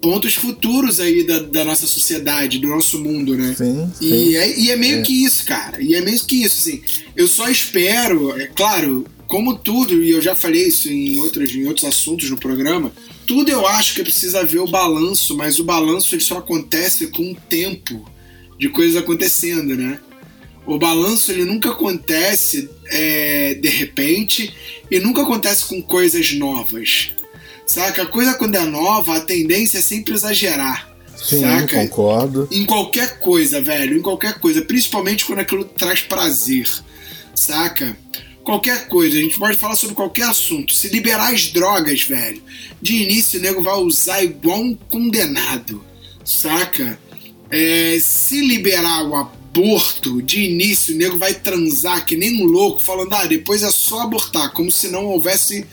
pontos futuros aí da, da nossa sociedade, do nosso mundo, né? Sim, sim. E, é, e é meio é. que isso, cara. E é meio que isso, assim. Eu só espero, é claro, como tudo, e eu já falei isso em outros, em outros assuntos no programa, tudo eu acho que precisa ver o balanço, mas o balanço ele só acontece com o tempo de coisas acontecendo, né? O balanço ele nunca acontece é, de repente e nunca acontece com coisas novas. Saca? A coisa quando é nova, a tendência é sempre exagerar. Sim, saca? concordo. Em qualquer coisa, velho, em qualquer coisa, principalmente quando aquilo traz prazer. Saca? Qualquer coisa, a gente pode falar sobre qualquer assunto. Se liberar as drogas, velho, de início o nego vai usar igual um condenado. Saca? É, se liberar o aborto, de início o nego vai transar que nem um louco, falando, ah, depois é só abortar, como se não houvesse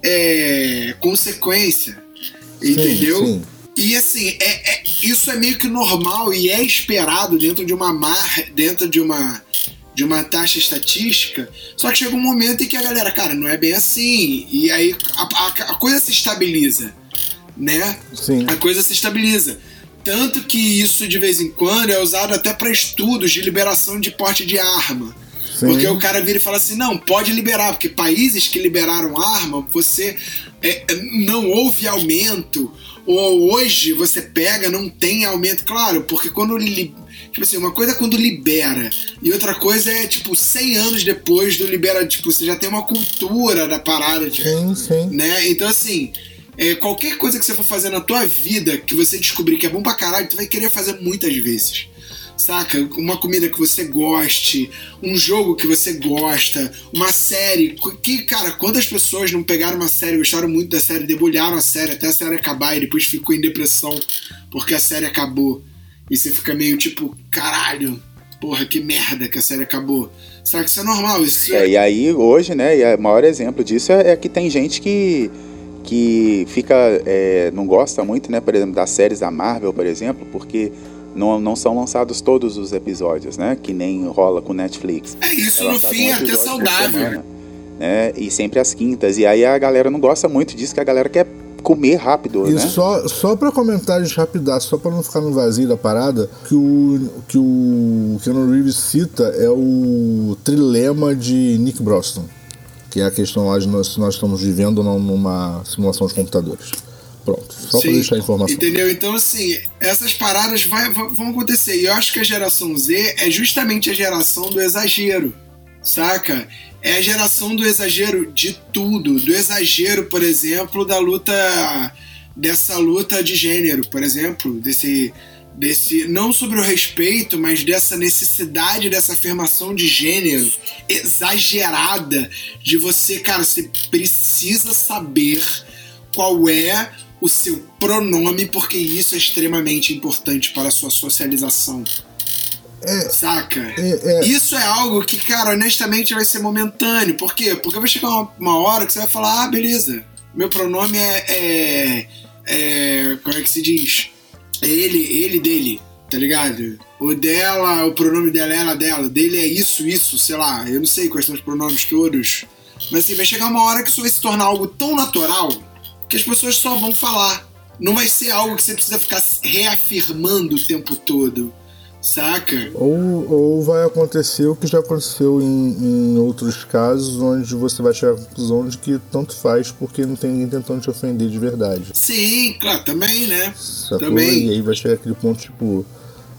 é, consequência. Entendeu? Sim, sim. E assim, é, é, isso é meio que normal e é esperado dentro de uma mar, dentro de uma de uma taxa estatística, só que chega um momento em que a galera, cara, não é bem assim, e aí a, a, a coisa se estabiliza, né? Sim. A coisa se estabiliza. Tanto que isso de vez em quando é usado até para estudos de liberação de porte de arma. Sim. Porque o cara vira e fala assim: não, pode liberar, porque países que liberaram arma, você é, não houve aumento. Ou hoje você pega, não tem aumento. Claro, porque quando ele. Tipo assim, uma coisa é quando libera, e outra coisa é, tipo, 100 anos depois do libera. Tipo, você já tem uma cultura da parada. Tipo, sim, sim. Né? Então, assim é, qualquer coisa que você for fazer na tua vida que você descobrir que é bom pra caralho, tu vai querer fazer muitas vezes. Saca? Uma comida que você goste, um jogo que você gosta, uma série. Que, cara, quantas pessoas não pegaram uma série, gostaram muito da série, debulharam a série até a série acabar e depois ficou em depressão porque a série acabou. E você fica meio tipo, caralho, porra, que merda que a série acabou. Sabe que isso é normal. Isso é, é... e aí hoje, né, e o maior exemplo disso é, é que tem gente que que fica é, não gosta muito, né, por exemplo, das séries da Marvel, por exemplo, porque não, não são lançados todos os episódios, né, que nem rola com Netflix. É isso, é no fim é até saudável. Semana, né, e sempre às quintas. E aí a galera não gosta muito disso, que a galera quer comer rápido, e né? só, só pra comentar de rapidez, só pra não ficar no vazio da parada, que o que o Keanu Reeves cita é o trilema de Nick Broston que é a questão lá de nós, se nós estamos vivendo ou não numa simulação de computadores. Pronto, só para deixar a informação. Entendeu? Então, assim, essas paradas vai, vão acontecer. E eu acho que a geração Z é justamente a geração do exagero, saca? É a geração do exagero de tudo. Do exagero, por exemplo, da luta. dessa luta de gênero, por exemplo, desse desse não sobre o respeito, mas dessa necessidade dessa afirmação de gênero exagerada de você, cara, você precisa saber qual é o seu pronome porque isso é extremamente importante para a sua socialização. É, Saca? É, é. Isso é algo que, cara, honestamente vai ser momentâneo. Por quê? Porque vai chegar uma, uma hora que você vai falar: ah, beleza, meu pronome é, é, é. Como é que se diz? É ele, ele dele, tá ligado? O dela, o pronome dela é ela dela, dele é isso, isso, sei lá, eu não sei quais são os pronomes todos. Mas assim, vai chegar uma hora que isso vai se tornar algo tão natural que as pessoas só vão falar. Não vai ser algo que você precisa ficar reafirmando o tempo todo saca? Ou, ou vai acontecer o que já aconteceu em, em outros casos, onde você vai chegar à conclusão de que tanto faz porque não tem ninguém tentando te ofender de verdade. Sim, claro, também, né? Sacou? Também. E aí vai chegar aquele ponto tipo.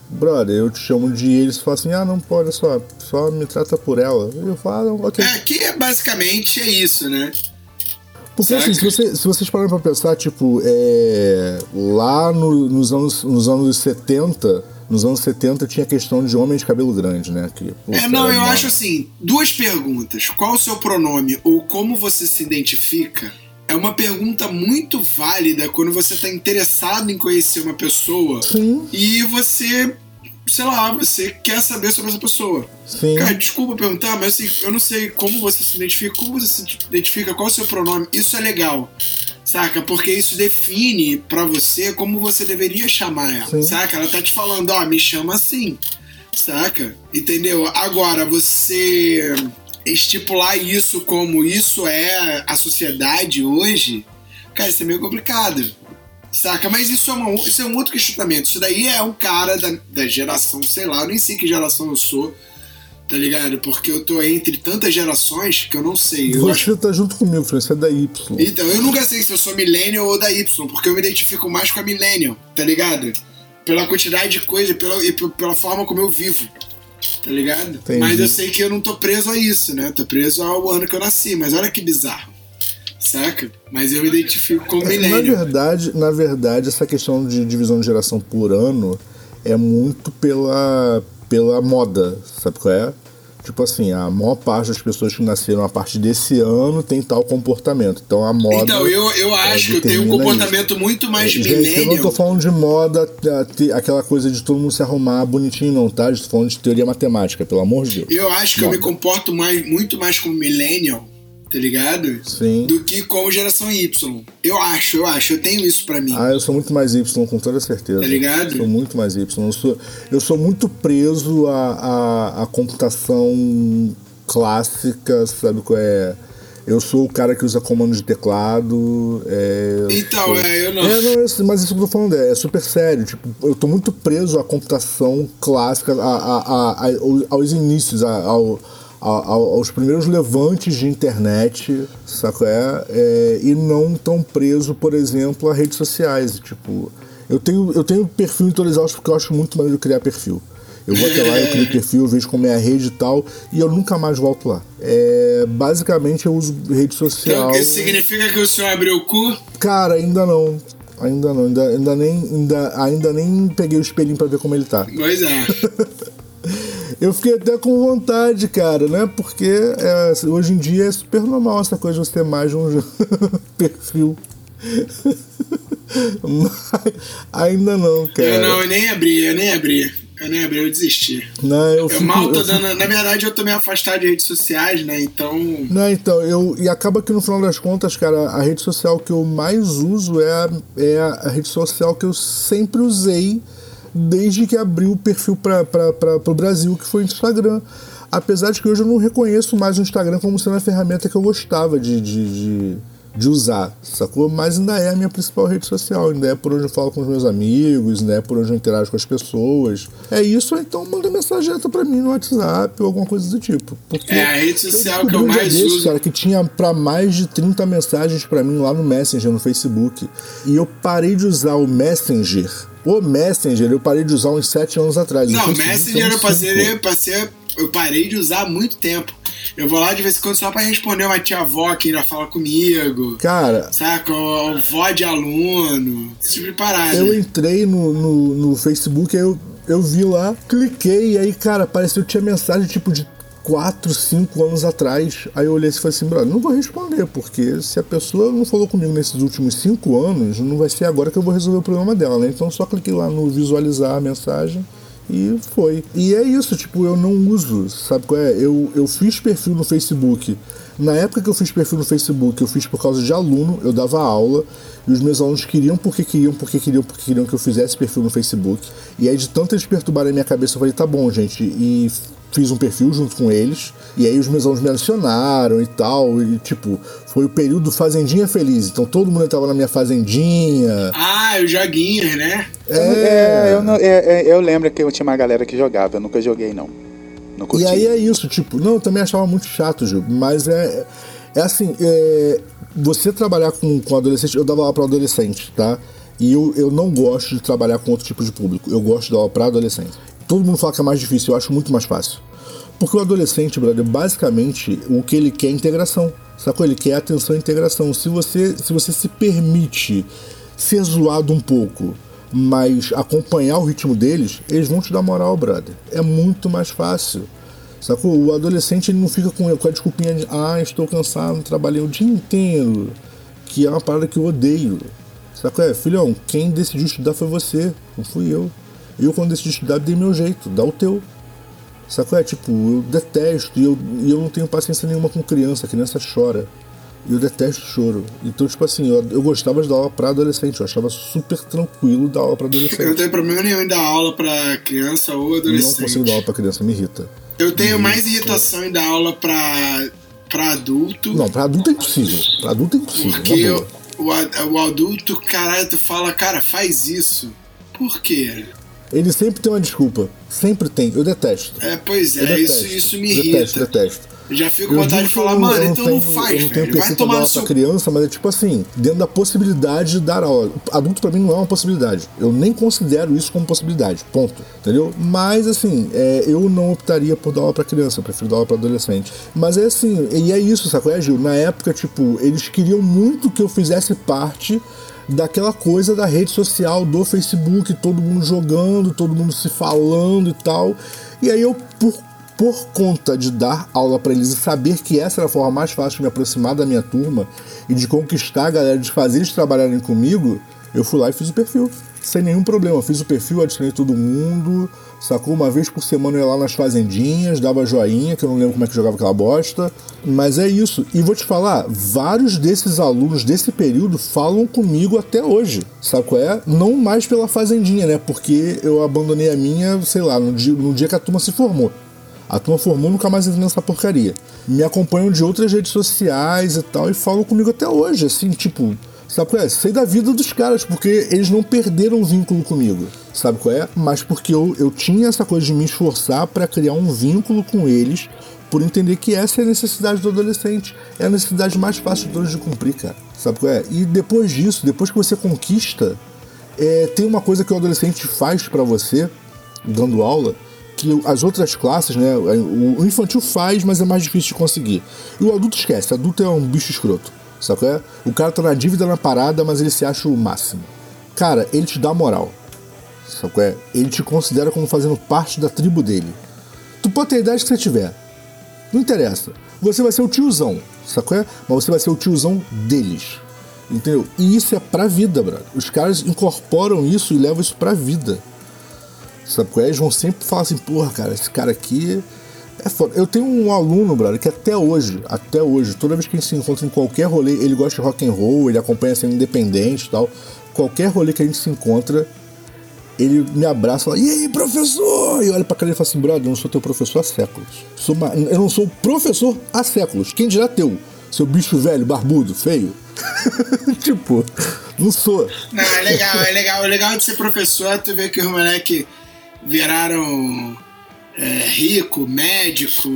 Brother, eu te chamo de eles e fala assim, ah não pode, só, só me trata por ela. Eu falo, ah, ok. É, que basicamente é isso, né? Porque assim, se, você, se vocês pararem pra pensar, tipo, é, lá no, nos, anos, nos anos 70, nos anos 70 tinha a questão de homem de cabelo grande, né? Que, pô, É, não, eu uma- acho assim, duas perguntas. Qual o seu pronome ou como você se identifica? É uma pergunta muito válida quando você tá interessado em conhecer uma pessoa Sim, e você, sei lá, você quer saber sobre essa pessoa. sim. Cara, desculpa perguntar, mas assim, eu não sei como você se identifica, como você se identifica, qual o seu pronome. Isso é legal, saca? Porque isso define pra você como você deveria chamar ela, Sim. saca? Ela tá te falando, ó, me chama assim, saca? Entendeu? Agora, você estipular isso como isso é a sociedade hoje, cara, isso é meio complicado. Saca? Mas isso é, uma, isso é um outro questionamento. Isso daí é um cara da, da geração, sei lá, eu nem sei que geração eu sou, tá ligado? Porque eu tô entre tantas gerações que eu não sei. Eu acho- Você tá junto comigo, Fran, você é da Y. Então, eu nunca sei se eu sou millennial ou da Y, porque eu me identifico mais com a millennial, tá ligado? Pela quantidade de coisa pela, e pela forma como eu vivo, tá ligado? Entendi. Mas eu sei que eu não tô preso a isso, né? Tô preso ao ano que eu nasci, mas olha que bizarro, saca? Mas eu me identifico como Na millennial. verdade, na verdade, essa questão de divisão de geração por ano é muito pela, pela moda, sabe qual é? Tipo assim, a maior parte das pessoas que nasceram a partir desse ano tem tal comportamento. Então a moda. Então, eu, eu acho que eu tenho um comportamento muito mais Gente, eu não tô falando de moda, aquela coisa de todo mundo se arrumar bonitinho, não, tá? Eu tô falando de teoria matemática, pelo amor de Deus. Eu acho que eu Moda. me comporto mais, muito mais como millennial, tá ligado? Sim. Do que como geração Y. Eu acho, eu acho, eu tenho isso pra mim. Ah, eu sou muito mais Y, com toda certeza. Tá ligado? Sou muito mais Y. Eu sou, eu sou muito preso à, à, à computação clássica, sabe qual é? Eu sou o cara que usa comando de teclado. É, Então, sou- é, eu não. É, não, eu- mas isso que eu tô falando é, é super sério. Tipo, eu tô muito preso à computação clássica, a, a, a- aos inícios, ao- aos primeiros levantes de internet, saco é? É, E não tão preso, por exemplo, a redes sociais. Tipo, eu tenho, eu tenho perfil em todas elas porque eu acho muito maneiro criar perfil. Eu vou até lá, eu crio perfil, eu vejo como é a rede e tal, e eu nunca mais volto lá. É, basicamente eu uso rede social. Então, isso significa que o senhor abriu o cu? Cara, ainda não. Ainda não, ainda, ainda, nem, ainda, ainda nem peguei o espelhinho pra ver como ele tá. Pois é. [laughs] Eu fiquei até com vontade, cara, né? Porque é, hoje em dia é super normal essa coisa de você ter mais de um [laughs] perfil. Mas ainda não, cara. Eu não, eu nem abri, eu nem abri. Eu nem abri, eu desisti. Não, eu, Eu fico- mal tô eu fico- dando. Na verdade, eu tô meio afastado de redes sociais, né? Então. Não, então, eu. E acaba que no final das contas, cara, a rede social que eu mais uso é a, é a rede social que eu sempre usei desde que abri o perfil para o Brasil, que foi o Instagram. Apesar de que hoje eu não reconheço mais o Instagram como sendo a ferramenta que eu gostava de, de, de, de usar, sacou? Mas ainda é a minha principal rede social, ainda é por onde eu falo com os meus amigos, ainda é por onde eu interajo com as pessoas. É isso, então manda mensagem direta pra mim no WhatsApp ou alguma coisa do tipo. Porque É a rede social que eu um mais desses, uso. cara, que tinha pra mais de 30 mensagens pra mim lá no Messenger, no Facebook. E eu parei de usar o Messenger. O Messenger eu parei de usar uns 7 anos atrás. O Não, Facebook Messenger eu passei, eu passei. Eu parei de usar há muito tempo. Eu vou lá de vez em quando só pra responder uma tia avó que ainda fala comigo. Cara, Saca? O, o vó de aluno. Esse tipo de parada. eu entrei no, no, no Facebook, aí eu, eu vi lá, cliquei, e aí, cara, apareceu, tinha mensagem tipo de 4, 5 anos atrás. Aí eu olhei e falei assim, não vou responder, porque se a pessoa não falou comigo nesses últimos 5 anos, não vai ser agora que eu vou resolver o problema dela, né? Então só cliquei lá no visualizar a mensagem. E foi. E é isso, tipo, eu não uso, sabe qual é? Eu, eu fiz perfil no Facebook. Na época que eu fiz perfil no Facebook, eu fiz por causa de aluno, eu dava aula, e os meus alunos queriam porque queriam, porque queriam, porque queriam que eu fizesse perfil no Facebook. E aí, de tanto eles perturbarem a minha cabeça, eu falei, tá bom, gente. E fiz um perfil junto com eles, e aí os meus alunos me adicionaram e tal, e tipo, foi o período Fazendinha Feliz, então todo mundo entrava na minha Fazendinha. Ah, os joguinhos, né? É, eu, não- é, é, eu lembro que eu tinha uma galera que jogava, eu nunca joguei, não. Não. E aí é isso, tipo, não, eu também achava muito chato, Gil, mas é, é assim, é, você trabalhar com, com adolescente, eu dava aula para adolescente, tá? E eu, eu não gosto de trabalhar com outro tipo de público, eu gosto de dar aula para adolescente. Todo mundo fala que é mais difícil, eu acho muito mais fácil. Porque o adolescente, brother, basicamente, o que ele quer é integração. Sacou? Ele quer atenção e integração. Se você, se você se permite ser zoado um pouco mas acompanhar o ritmo deles, eles vão te dar moral, brother. É muito mais fácil. Sacou? O adolescente ele não fica com, com a desculpinha de ah, estou cansado, trabalhei o dia inteiro. Que é uma parada que eu odeio. Sacou? É, filhão, quem decidiu estudar foi você, não fui eu. Eu, quando decidi estudar, dei meu jeito, dá o teu. Sacou? É tipo, eu detesto e eu, e eu não tenho paciência nenhuma com criança, a criança chora. E eu detesto choro. Então, tipo assim, eu, eu gostava de dar aula pra adolescente, eu achava super tranquilo dar aula pra adolescente. Eu não tenho problema nenhum em dar aula pra criança ou adolescente. Não consigo dar aula pra criança, me irrita. Eu tenho mais irritação em dar aula pra, pra adulto. Não, pra adulto é impossível. Pra adulto é impossível. Porque eu, o, o adulto, caralho, tu fala, cara, faz isso. Por quê? Ele sempre tem uma desculpa. Sempre tem. Eu detesto. É, pois é, isso, isso me irrita. Detesto, detesto. Já fico com vontade de falar, mano, então não faz, Eu não tenho. Vai tomar no seu. criança, mas é tipo assim, dentro da possibilidade de dar aula. Adulto pra mim não é uma possibilidade. Eu nem considero isso como possibilidade. Ponto. Entendeu? Mas assim, é, eu não optaria por dar aula pra criança, eu prefiro dar aula pra adolescente. Mas é assim, e é isso, sacou? É, Gil? Na época, tipo, eles queriam muito que eu fizesse parte daquela coisa da rede social do Facebook, todo mundo jogando, todo mundo se falando e tal. E aí eu, por, por conta de dar aula para eles e saber que essa era a forma mais fácil de me aproximar da minha turma e de conquistar a galera, de fazer eles trabalharem comigo, eu fui lá e fiz o perfil. Sem nenhum problema. Fiz o perfil, adicionei todo mundo, sacou? Uma vez por semana eu ia lá nas fazendinhas, dava joinha, que eu não lembro como é que jogava aquela bosta. Mas é isso. E vou te falar, vários desses alunos desse período falam comigo até hoje. Qual é? Não mais pela fazendinha, né? Porque eu abandonei a minha, sei lá, no dia, no dia que a turma se formou. A turma formou nunca mais entrei nessa porcaria. Me acompanham de outras redes sociais e tal, e falam comigo até hoje, assim, tipo. Sabe qual é? Sei da vida dos caras, porque eles não perderam o vínculo comigo. Sabe qual é? Mas porque eu, eu tinha essa coisa de me esforçar para criar um vínculo com eles, por entender que essa é a necessidade do adolescente. É a necessidade mais fácil de todos de cumprir, cara. Sabe qual é? E depois disso, depois que você conquista, é, tem uma coisa que o adolescente faz para você, dando aula, que as outras classes, né? O infantil faz, mas é mais difícil de conseguir. E o adulto esquece, o adulto é um bicho escroto. Qual é? O cara tá na dívida na parada, mas ele se acha o máximo. Cara, ele te dá moral. Qual é? Ele te considera como fazendo parte da tribo dele. Tu pode ter a idade que você tiver. Não interessa. Você vai ser o tiozão, qual é? Mas você vai ser o tiozão deles. Entendeu? E isso é pra vida, brother. Os caras incorporam isso e levam isso pra vida. Sabe qual é? Eles vão sempre falar assim, porra, cara, esse cara aqui é foda. Eu tenho um aluno, brother, que até hoje, até hoje, toda vez que a gente se encontra em qualquer rolê, ele gosta de rock and roll, ele acompanha cena independente e tal. Qualquer rolê que a gente se encontra, ele me abraça e fala, e aí, professor? E olha pra cara e fala assim, brother, eu não sou teu professor há séculos. Sou uma- Eu não sou professor há séculos. Quem dirá teu? Seu bicho velho, barbudo, feio? [laughs] tipo, não sou. Não, é legal, é legal. O legal de ser professor é tu ver que os moleques viraram é, rico, médico,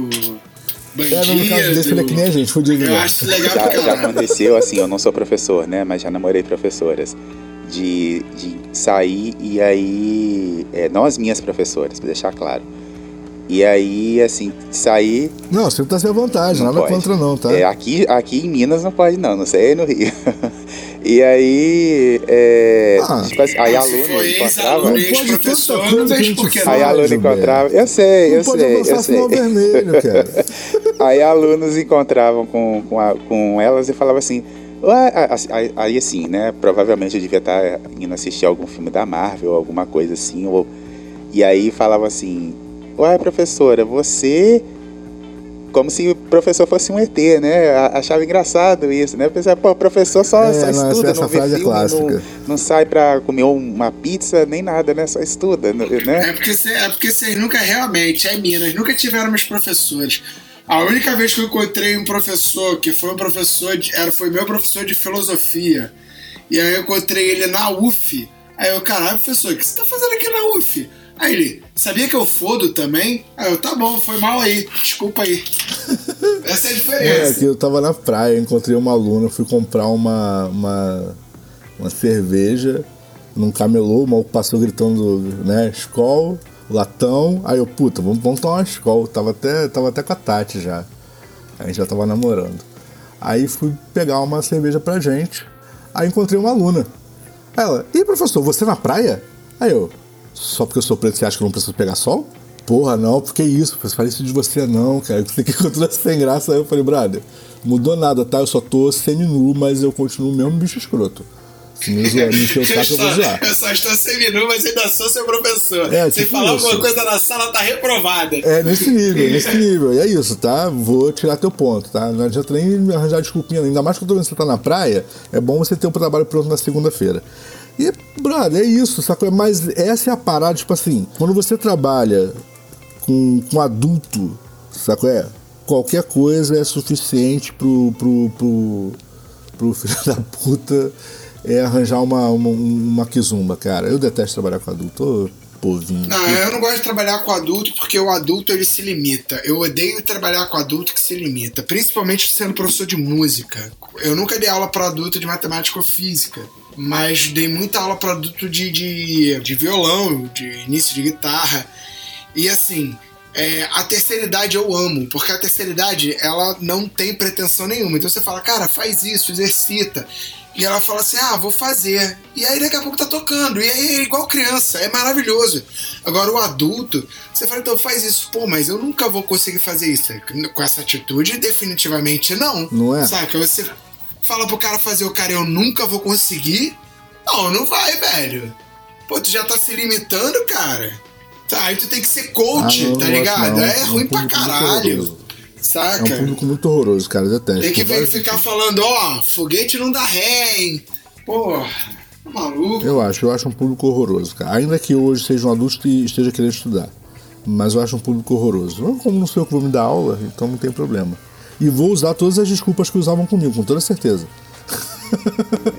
bandido. É, no caso desse, ele é que nem a gente, fudido. Eu né? acho legal Já, já aconteceu, assim, eu não sou professor, né? Mas já namorei professoras. De, de sair e aí. É, não as minhas professoras, pra deixar claro. E aí, assim, sair. Não, você tá sem vontade, Não nada pode. contra não, tá? É, aqui, aqui em Minas não pode, não, não sei no Rio. [laughs] e aí. É, Ah, tipo assim, aí aluno for encontrava. Não pode tanta coisa que a vejo gente por que fala. Aí aluno Gilberto. encontrava. Eu sei, eu não pode sei, eu sei. sinal vermelho, [laughs] cara. Aí alunos encontravam com, com, a- com elas e falavam assim. Aí assim, né? Provavelmente eu devia estar indo assistir algum filme da Marvel, alguma coisa assim. Ou, e aí falava assim: Ué, professora, você. Como se o professor fosse um ET, né? Achava engraçado isso, né? Pensava, pô, o professor só, É, só não, estuda, essa não vê frase é filme, clássica. não, não sai pra comer uma pizza, nem nada, né? Só estuda, né? É porque, cê- é porque vocês nunca realmente, é Minas, nunca tiveram meus professores. A única vez que eu encontrei um professor, que foi um professor, de, era, foi meu professor de filosofia, e aí eu encontrei ele na UF. Aí eu, caralho, professor, o que você tá fazendo aqui na UF? Aí ele, sabia que eu fodo também? Aí eu, tá bom, foi mal aí, desculpa aí. [laughs] Essa é a É, diferença. que eu tava na praia, encontrei uma aluna, fui comprar uma, uma, uma cerveja num camelô, o maluco passou gritando, né, Skol, latão, aí eu, puta, vamos, vamos tomar uma Skol, tava até, tava até com a Tati já, a gente já tava namorando. Aí fui pegar uma cerveja pra gente, aí encontrei uma aluna. Ela, e professor, você na praia? Aí eu, só porque eu sou preto você acha que eu não preciso pegar sol? Porra, não, porque isso, você fala isso de você não, cara. Você que continua sem graça. Aí eu falei, brother, mudou nada, tá? Eu só tô semi-nu, mas eu continuo o mesmo bicho escroto. Se me zoar, me encher o saco, eu vou zoar. Eu só estou seminu, mas ainda sou seu professor. É, Se tipo falar isso. alguma coisa na sala, tá reprovada. É, nesse nível, nesse nível. E é isso, tá? Vou tirar teu ponto, tá? Não adianta nem me arranjar desculpinha. Ainda mais que você tá na praia, é bom você ter o trabalho pronto na segunda-feira. E, brother, é isso, sacou? Mas essa é a parada, tipo assim, quando você trabalha com, com adulto, sacou? É, qualquer coisa é suficiente pro, pro, pro, pro [laughs] filho da puta é arranjar uma, uma, uma kizumba, cara. Eu detesto trabalhar com adulto, ô povinho. Não, eu não gosto de trabalhar com adulto porque o adulto ele se limita. Eu odeio trabalhar com adulto que se limita, principalmente sendo professor de música. Eu nunca dei aula para adulto de matemática ou física, mas dei muita aula para adulto de, de, de violão, de início de guitarra. E assim, é, a terceira idade eu amo, porque a terceira idade ela não tem pretensão nenhuma. Então você fala, cara, faz isso, exercita. E ela fala assim: ah, vou fazer. E aí daqui a pouco tá tocando. E aí é igual criança, é maravilhoso. Agora o adulto, você fala, então faz isso. Pô, mas eu nunca vou conseguir fazer isso. Com essa atitude, definitivamente não. Não é? Saca? Você fala pro cara fazer o cara, eu nunca vou conseguir. Não, não vai, velho. Pô, tu já tá se limitando, cara. Tá, aí tu tem que ser coach, Ah, eu não tá ligado? não. É É um ruim pra caralho. horroroso. É Saca? um público muito horroroso, cara. Eu detesto. Tem que ver, ficar falando, ó, foguete não dá ré, hein? Porra, tá maluco. Eu acho, eu acho um público horroroso, cara. Ainda que hoje seja um adulto e esteja querendo estudar. Mas eu acho um público horroroso. Eu, como não sou eu que vou me dar aula, então não tem problema. E vou usar todas as desculpas que usavam comigo, com toda certeza.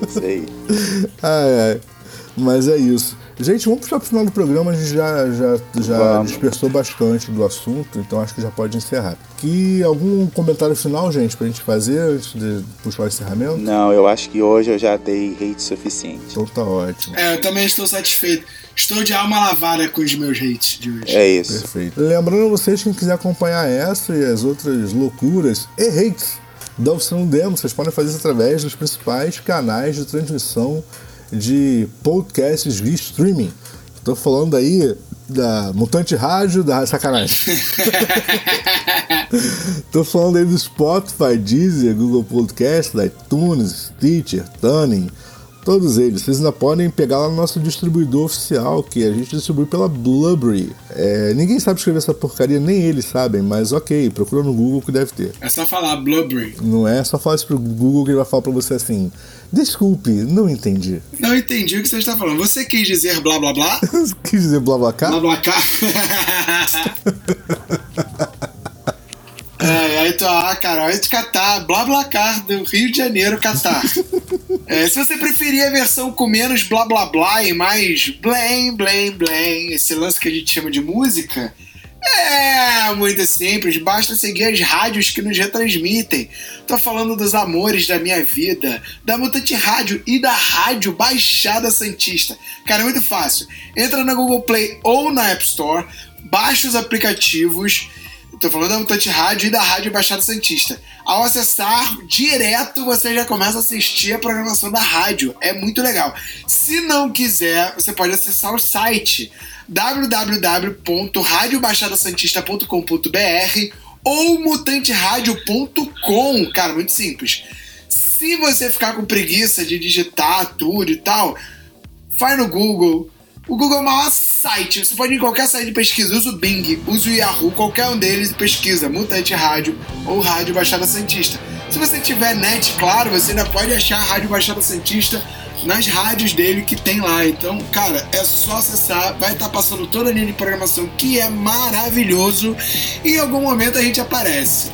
É isso aí. [laughs] Ai, ai. Mas é isso. Gente, vamos puxar pro final do programa, a gente já, já, já Vamos. dispersou bastante do assunto, então acho que já pode encerrar. Que algum comentário final, gente, pra gente fazer antes de puxar o encerramento? Não, eu acho que hoje eu já dei hate suficiente. Então tá ótimo. É, eu também estou satisfeito. Estou de alma lavada com os meus hates de hoje. É isso. Perfeito. Lembrando a vocês, quem quiser acompanhar essa e as outras loucuras e hates da Oficina do Demo, vocês podem fazer isso através dos principais canais de transmissão de podcasts via streaming. Tô falando aí da Mutante Rádio, da sacanagem. [laughs] Tô falando aí do Spotify, Deezer, Google Podcast, iTunes, Stitcher, Tuning, todos eles. Vocês ainda podem pegar lá no nosso distribuidor oficial, que a gente distribui pela Blueberry. É, ninguém sabe escrever essa porcaria, nem eles sabem, mas ok, procura no Google que deve ter. É só falar Blueberry. Não é só falar isso pro Google que ele vai falar pra você assim: desculpe, não entendi. Não entendi o que você está falando. Você quis dizer blá blá blá? [laughs] Quis dizer blá blá cá? blá blá cá? [laughs] É, aí tu, ah, cara, vai te catar, blá blá car do Rio de Janeiro, Catar. [laughs] É, se você preferir a versão com menos blá blá blá e mais blém, blém, blém, esse lance que a gente chama de música, é muito simples, basta seguir as rádios que nos retransmitem. Tô falando dos amores da minha vida, da Mutante Rádio e da Rádio Baixada Santista. Cara, é muito fácil. Entra na Google Play ou na App Store, baixa os aplicativos. Tô falando da Mutante Rádio e da Rádio Baixada Santista. Ao acessar direto, você já começa a assistir a programação da rádio. É muito legal. Se não quiser, você pode acessar o site www.radiobaixadasantista.com.br ou mutanteradio.com. Cara, muito simples. Se você ficar com preguiça de digitar tudo e tal, vai no Google. O Google é o maior site. Você pode ir em qualquer site de pesquisa. Usa o Bing, usa o Yahoo, qualquer um deles e pesquisa Mutante Rádio ou Rádio Baixada Santista. Se você tiver net, claro, você ainda pode achar a Rádio Baixada Santista nas rádios dele que tem lá. Então, cara, é só acessar. Vai estar passando toda a linha de programação que é maravilhoso. E em algum momento a gente aparece.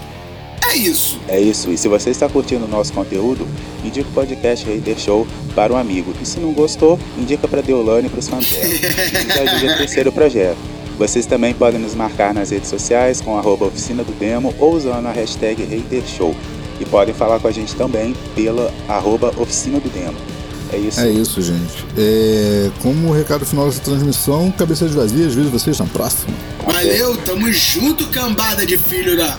É isso. É isso. E se você está curtindo o nosso conteúdo, indica o podcast Hater Show para um amigo. E se não gostou, indica para Deolane e para os Fantera. E ajuda o projeto. Vocês também podem nos marcar nas redes sociais com arroba oficina do demo ou usando a hashtag Show. E podem falar com a gente também pela arroba oficina do demo. É isso. É isso, gente. É, como recado final dessa transmissão, cabeças vazias, vejo vocês na próxima. Valeu, tamo junto, cambada de filho da.